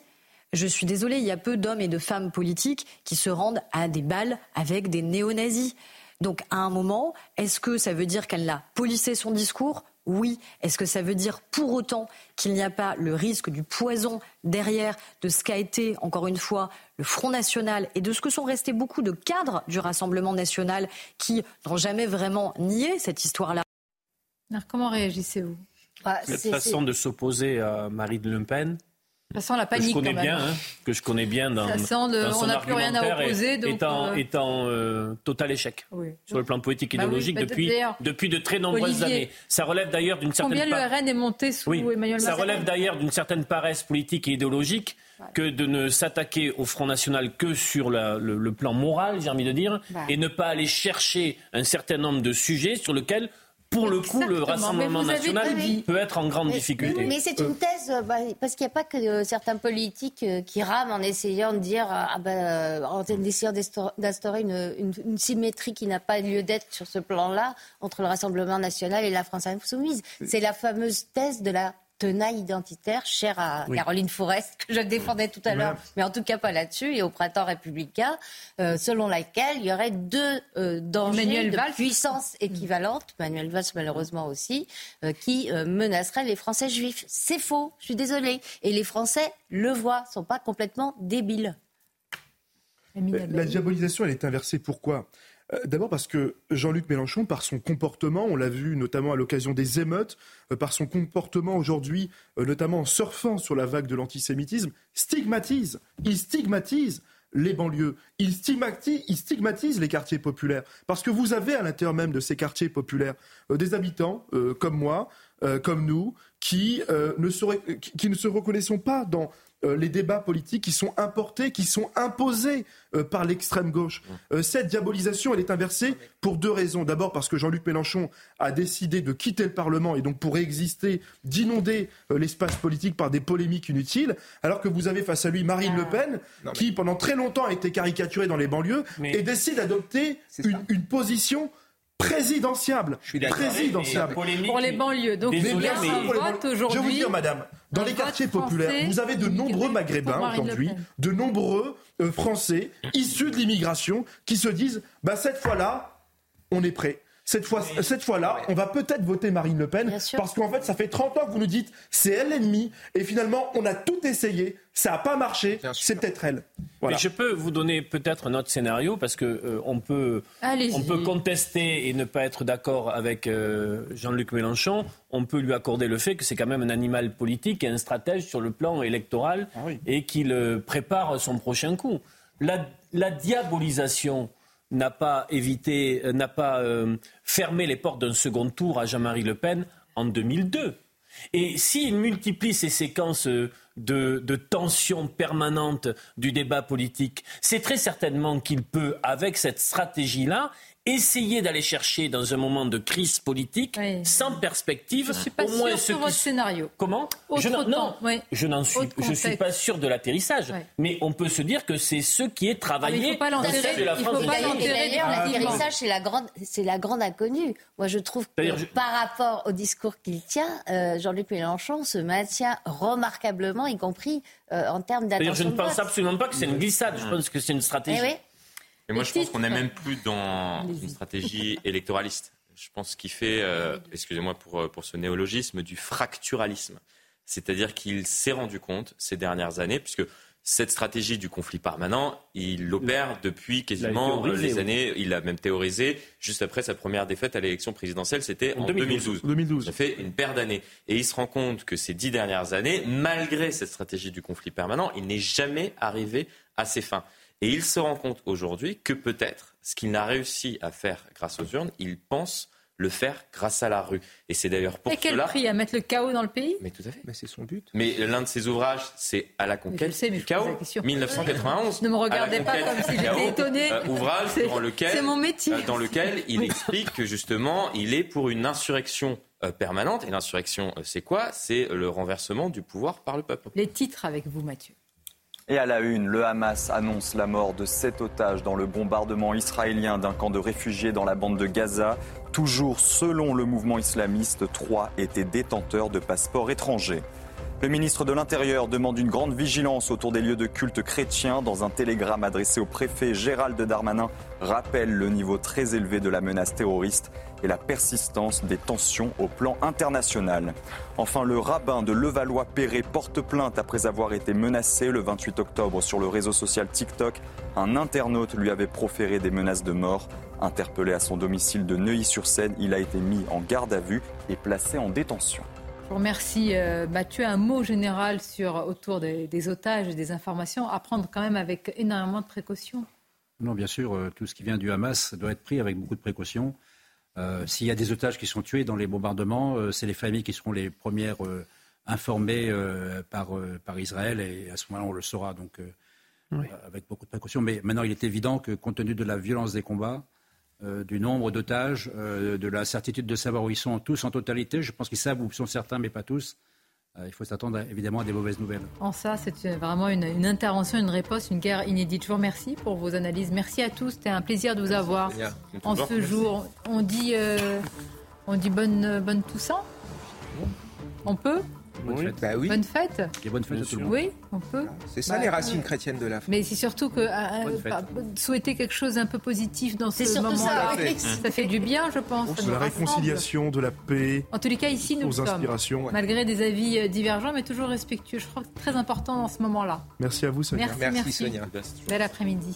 Je suis désolée, il y a peu d'hommes et de femmes politiques qui se rendent à des balles avec des néo-nazis. Donc, à un moment, est-ce que ça veut dire qu'elle a polissé son discours oui. Est-ce que ça veut dire pour autant qu'il n'y a pas le risque du poison derrière de ce qu'a été, encore une fois, le Front National et de ce que sont restés beaucoup de cadres du Rassemblement national qui n'ont jamais vraiment nié cette histoire-là? Comment réagissez-vous? Bah, Cette façon de s'opposer à Marine Le Pen, ça sent la panique. Que je connais bien, hein, que je connais bien dans, ça on n'a plus rien à opposer. Donc est en, euh, euh, total échec sur le plan politique et bah idéologique bah, depuis, depuis de très nombreuses années. Ça relève d'ailleurs d'une certaine. Combien le RN est monté sous Emmanuel Macron Ça relève d'ailleurs d'une certaine paresse politique et idéologique que de ne s'attaquer au Front National que sur le, plan moral, j'ai envie de dire, bah. et ne pas aller chercher un certain nombre de sujets sur lesquels pour le coup, le Rassemblement national peut être en grande difficulté. Mais c'est une thèse, euh, bah, parce qu'il n'y a pas que euh, certains politiques euh, qui rament en essayant de dire, ah ben, en essayant d'instaurer une, une, symétrie qui n'a pas lieu d'être sur ce plan-là entre le Rassemblement national et la France insoumise. C'est la fameuse thèse de la tenaille identitaire chère à Caroline Forest, que je défendais tout à l'heure, mais en tout cas pas là-dessus, et au printemps républicain, euh, selon laquelle il y aurait deux euh, dangers de puissance équivalente, Manuel Valls malheureusement aussi, euh, qui menaceraient les Français juifs. C'est faux, je suis désolée. Et les Français le voient, sont pas complètement débiles. La diabolisation, elle est inversée. Pourquoi? euh, d'abord parce que Jean-Luc Mélenchon, par son comportement, on l'a vu notamment à l'occasion des émeutes, euh, par son comportement aujourd'hui, euh, notamment en surfant sur la vague de l'antisémitisme, stigmatise, il stigmatise les banlieues, il stigmatise, les quartiers populaires. Parce que vous avez à l'intérieur même de ces quartiers populaires des habitants comme moi comme nous qui, ne qui ne se reconnaissons pas dans euh, les débats politiques qui sont importés, qui sont imposés euh, par l'extrême gauche. Mmh. Euh, cette diabolisation, elle est inversée pour deux raisons. D'abord parce que Jean-Luc Mélenchon a décidé de quitter le Parlement et donc pour exister, d'inonder l'espace politique par des polémiques inutiles, alors que vous avez face à lui Marine Le Pen, qui pendant très longtemps a été caricaturée dans les banlieues et décide d'adopter une, une position présidentiable. Je suis présidentiable. Pour les banlieues. Donc, mais aujourd'hui. Je vais vous dire, madame, dans les quartiers populaires, vous avez de nombreux Maghrébins aujourd'hui, de nombreux euh, Français issus de l'immigration qui se disent bah, cette fois-là, on est prêt. Cette fois, cette fois-là, on va peut-être voter Marine Le Pen parce qu'en fait, ça fait 30 ans que vous nous dites c'est elle l'ennemi et finalement, on a tout essayé, ça n'a pas marché, c'est peut-être elle. Mais je peux vous donner peut-être un autre scénario parce que euh, on peut on peut contester et ne pas être d'accord avec euh, Jean-Luc Mélenchon. On peut lui accorder le fait que c'est quand même un animal politique et un stratège sur le plan électoral ah et qu'il euh, prépare son prochain coup. La, la diabolisation n'a pas évité, n'a pas fermé les portes d'un second tour à Jean-Marie Le Pen en 2002. Et s'il multiplie ces séquences de, de tension permanente du débat politique, c'est très certainement qu'il peut, avec cette stratégie-là, essayer d'aller chercher dans un moment de crise politique sans perspective je suis pas au moins sur votre scénario. Comment je Non, je n'en suis je suis pas sûr de l'atterrissage, mais on peut se dire que c'est ce qui est travaillé. Ah, il faut pas l'enterrer. D'ailleurs, l'atterrissage c'est la grande c'est la grande inconnue. Moi je trouve que par rapport au discours qu'il tient, euh, Jean-Luc Mélenchon se maintient remarquablement, y compris euh, en termes d'attention. Je ne pense absolument pas que c'est une glissade. Je pense que c'est une stratégie. Mais moi, je pense qu'on n'est même plus dans une stratégie électoraliste. Je pense qu'il fait, euh, excusez-moi pour, euh, pour ce néologisme, du fracturalisme. C'est-à-dire qu'il s'est rendu compte ces dernières années, puisque cette stratégie du conflit permanent, il l'opère depuis quasiment euh, les années. Il a même théorisé juste après sa première défaite à l'élection présidentielle, c'était en, 2012. 2012. Ça fait une paire d'années. Et il se rend compte que ces dix dernières années, malgré cette stratégie du conflit permanent, il n'est jamais arrivé à ses fins. Et il se rend compte aujourd'hui que peut-être ce qu'il n'a réussi à faire grâce aux urnes, il pense le faire grâce à la rue. Et c'est d'ailleurs pour Et quel prix À mettre le chaos dans le pays Mais tout à fait. Mais c'est son but. Mais l'un de ses ouvrages, c'est À la conquête sais, du chaos, 1991. Ne me regardez pas comme si j'étais étonné. Euh, ouvrage dans lequel, mon métier. Euh, dans lequel il explique que justement, il est pour une insurrection euh, permanente. Et l'insurrection, c'est quoi? C'est le renversement du pouvoir par le peuple. Les titres avec vous, Mathieu. Et à la une, le Hamas annonce la mort de sept otages dans le bombardement israélien d'un camp de réfugiés dans la bande de Gaza. Toujours selon le mouvement islamiste, trois étaient détenteurs de passeports étrangers. Le ministre de l'Intérieur demande une grande vigilance autour des lieux de culte chrétiens. Dans un télégramme adressé au préfet Gérald Darmanin, rappelle le niveau très élevé de la menace terroriste et la persistance des tensions au plan international. Enfin, le rabbin de Levallois-Perret porte plainte après avoir été menacé le 28 octobre sur le réseau social TikTok. Un internaute lui avait proféré des menaces de mort. Interpellé à son domicile de Neuilly-sur-Seine, il a été mis en garde à vue et placé en détention. Merci euh, Mathieu. Un mot général sur, autour des, otages et des informations à prendre quand même avec énormément de précautions. Non, bien sûr, euh, tout ce qui vient du Hamas doit être pris avec beaucoup de précautions. Euh, s'il y a des otages qui sont tués dans les bombardements, c'est les familles qui seront les premières informées par, par Israël et à ce moment-là, on le saura donc avec beaucoup de précautions. Mais maintenant, il est évident que compte tenu de la violence des combats, euh, du nombre d'otages, euh, de la certitude de savoir où ils sont tous en totalité. Je pense qu'ils savent où sont certains, mais pas tous. Euh, il faut s'attendre évidemment à des mauvaises nouvelles. En ça, c'est vraiment une, intervention, une réponse, une guerre inédite. Je vous remercie pour vos analyses. Merci à tous. C'était un plaisir de vous avoir en ce jour. On dit, on dit bonne, bonne Toussaint On peut Bonne fête. Bah oui. Bonne fête. Et bonne fête à tout le monde. Oui, on peut. C'est ça les racines chrétiennes de la France. Mais c'est surtout que euh, souhaiter quelque chose d'un peu positif dans ce moment-là, ça, fait du bien, je pense. De la réconciliation, de la paix. En tous les cas, ici, nous sommes, malgré des avis euh, divergents, mais toujours respectueux. Je crois que c'est très important dans ce moment-là. Merci à vous, Sonia. Merci, merci. Sonia. Bel après-midi.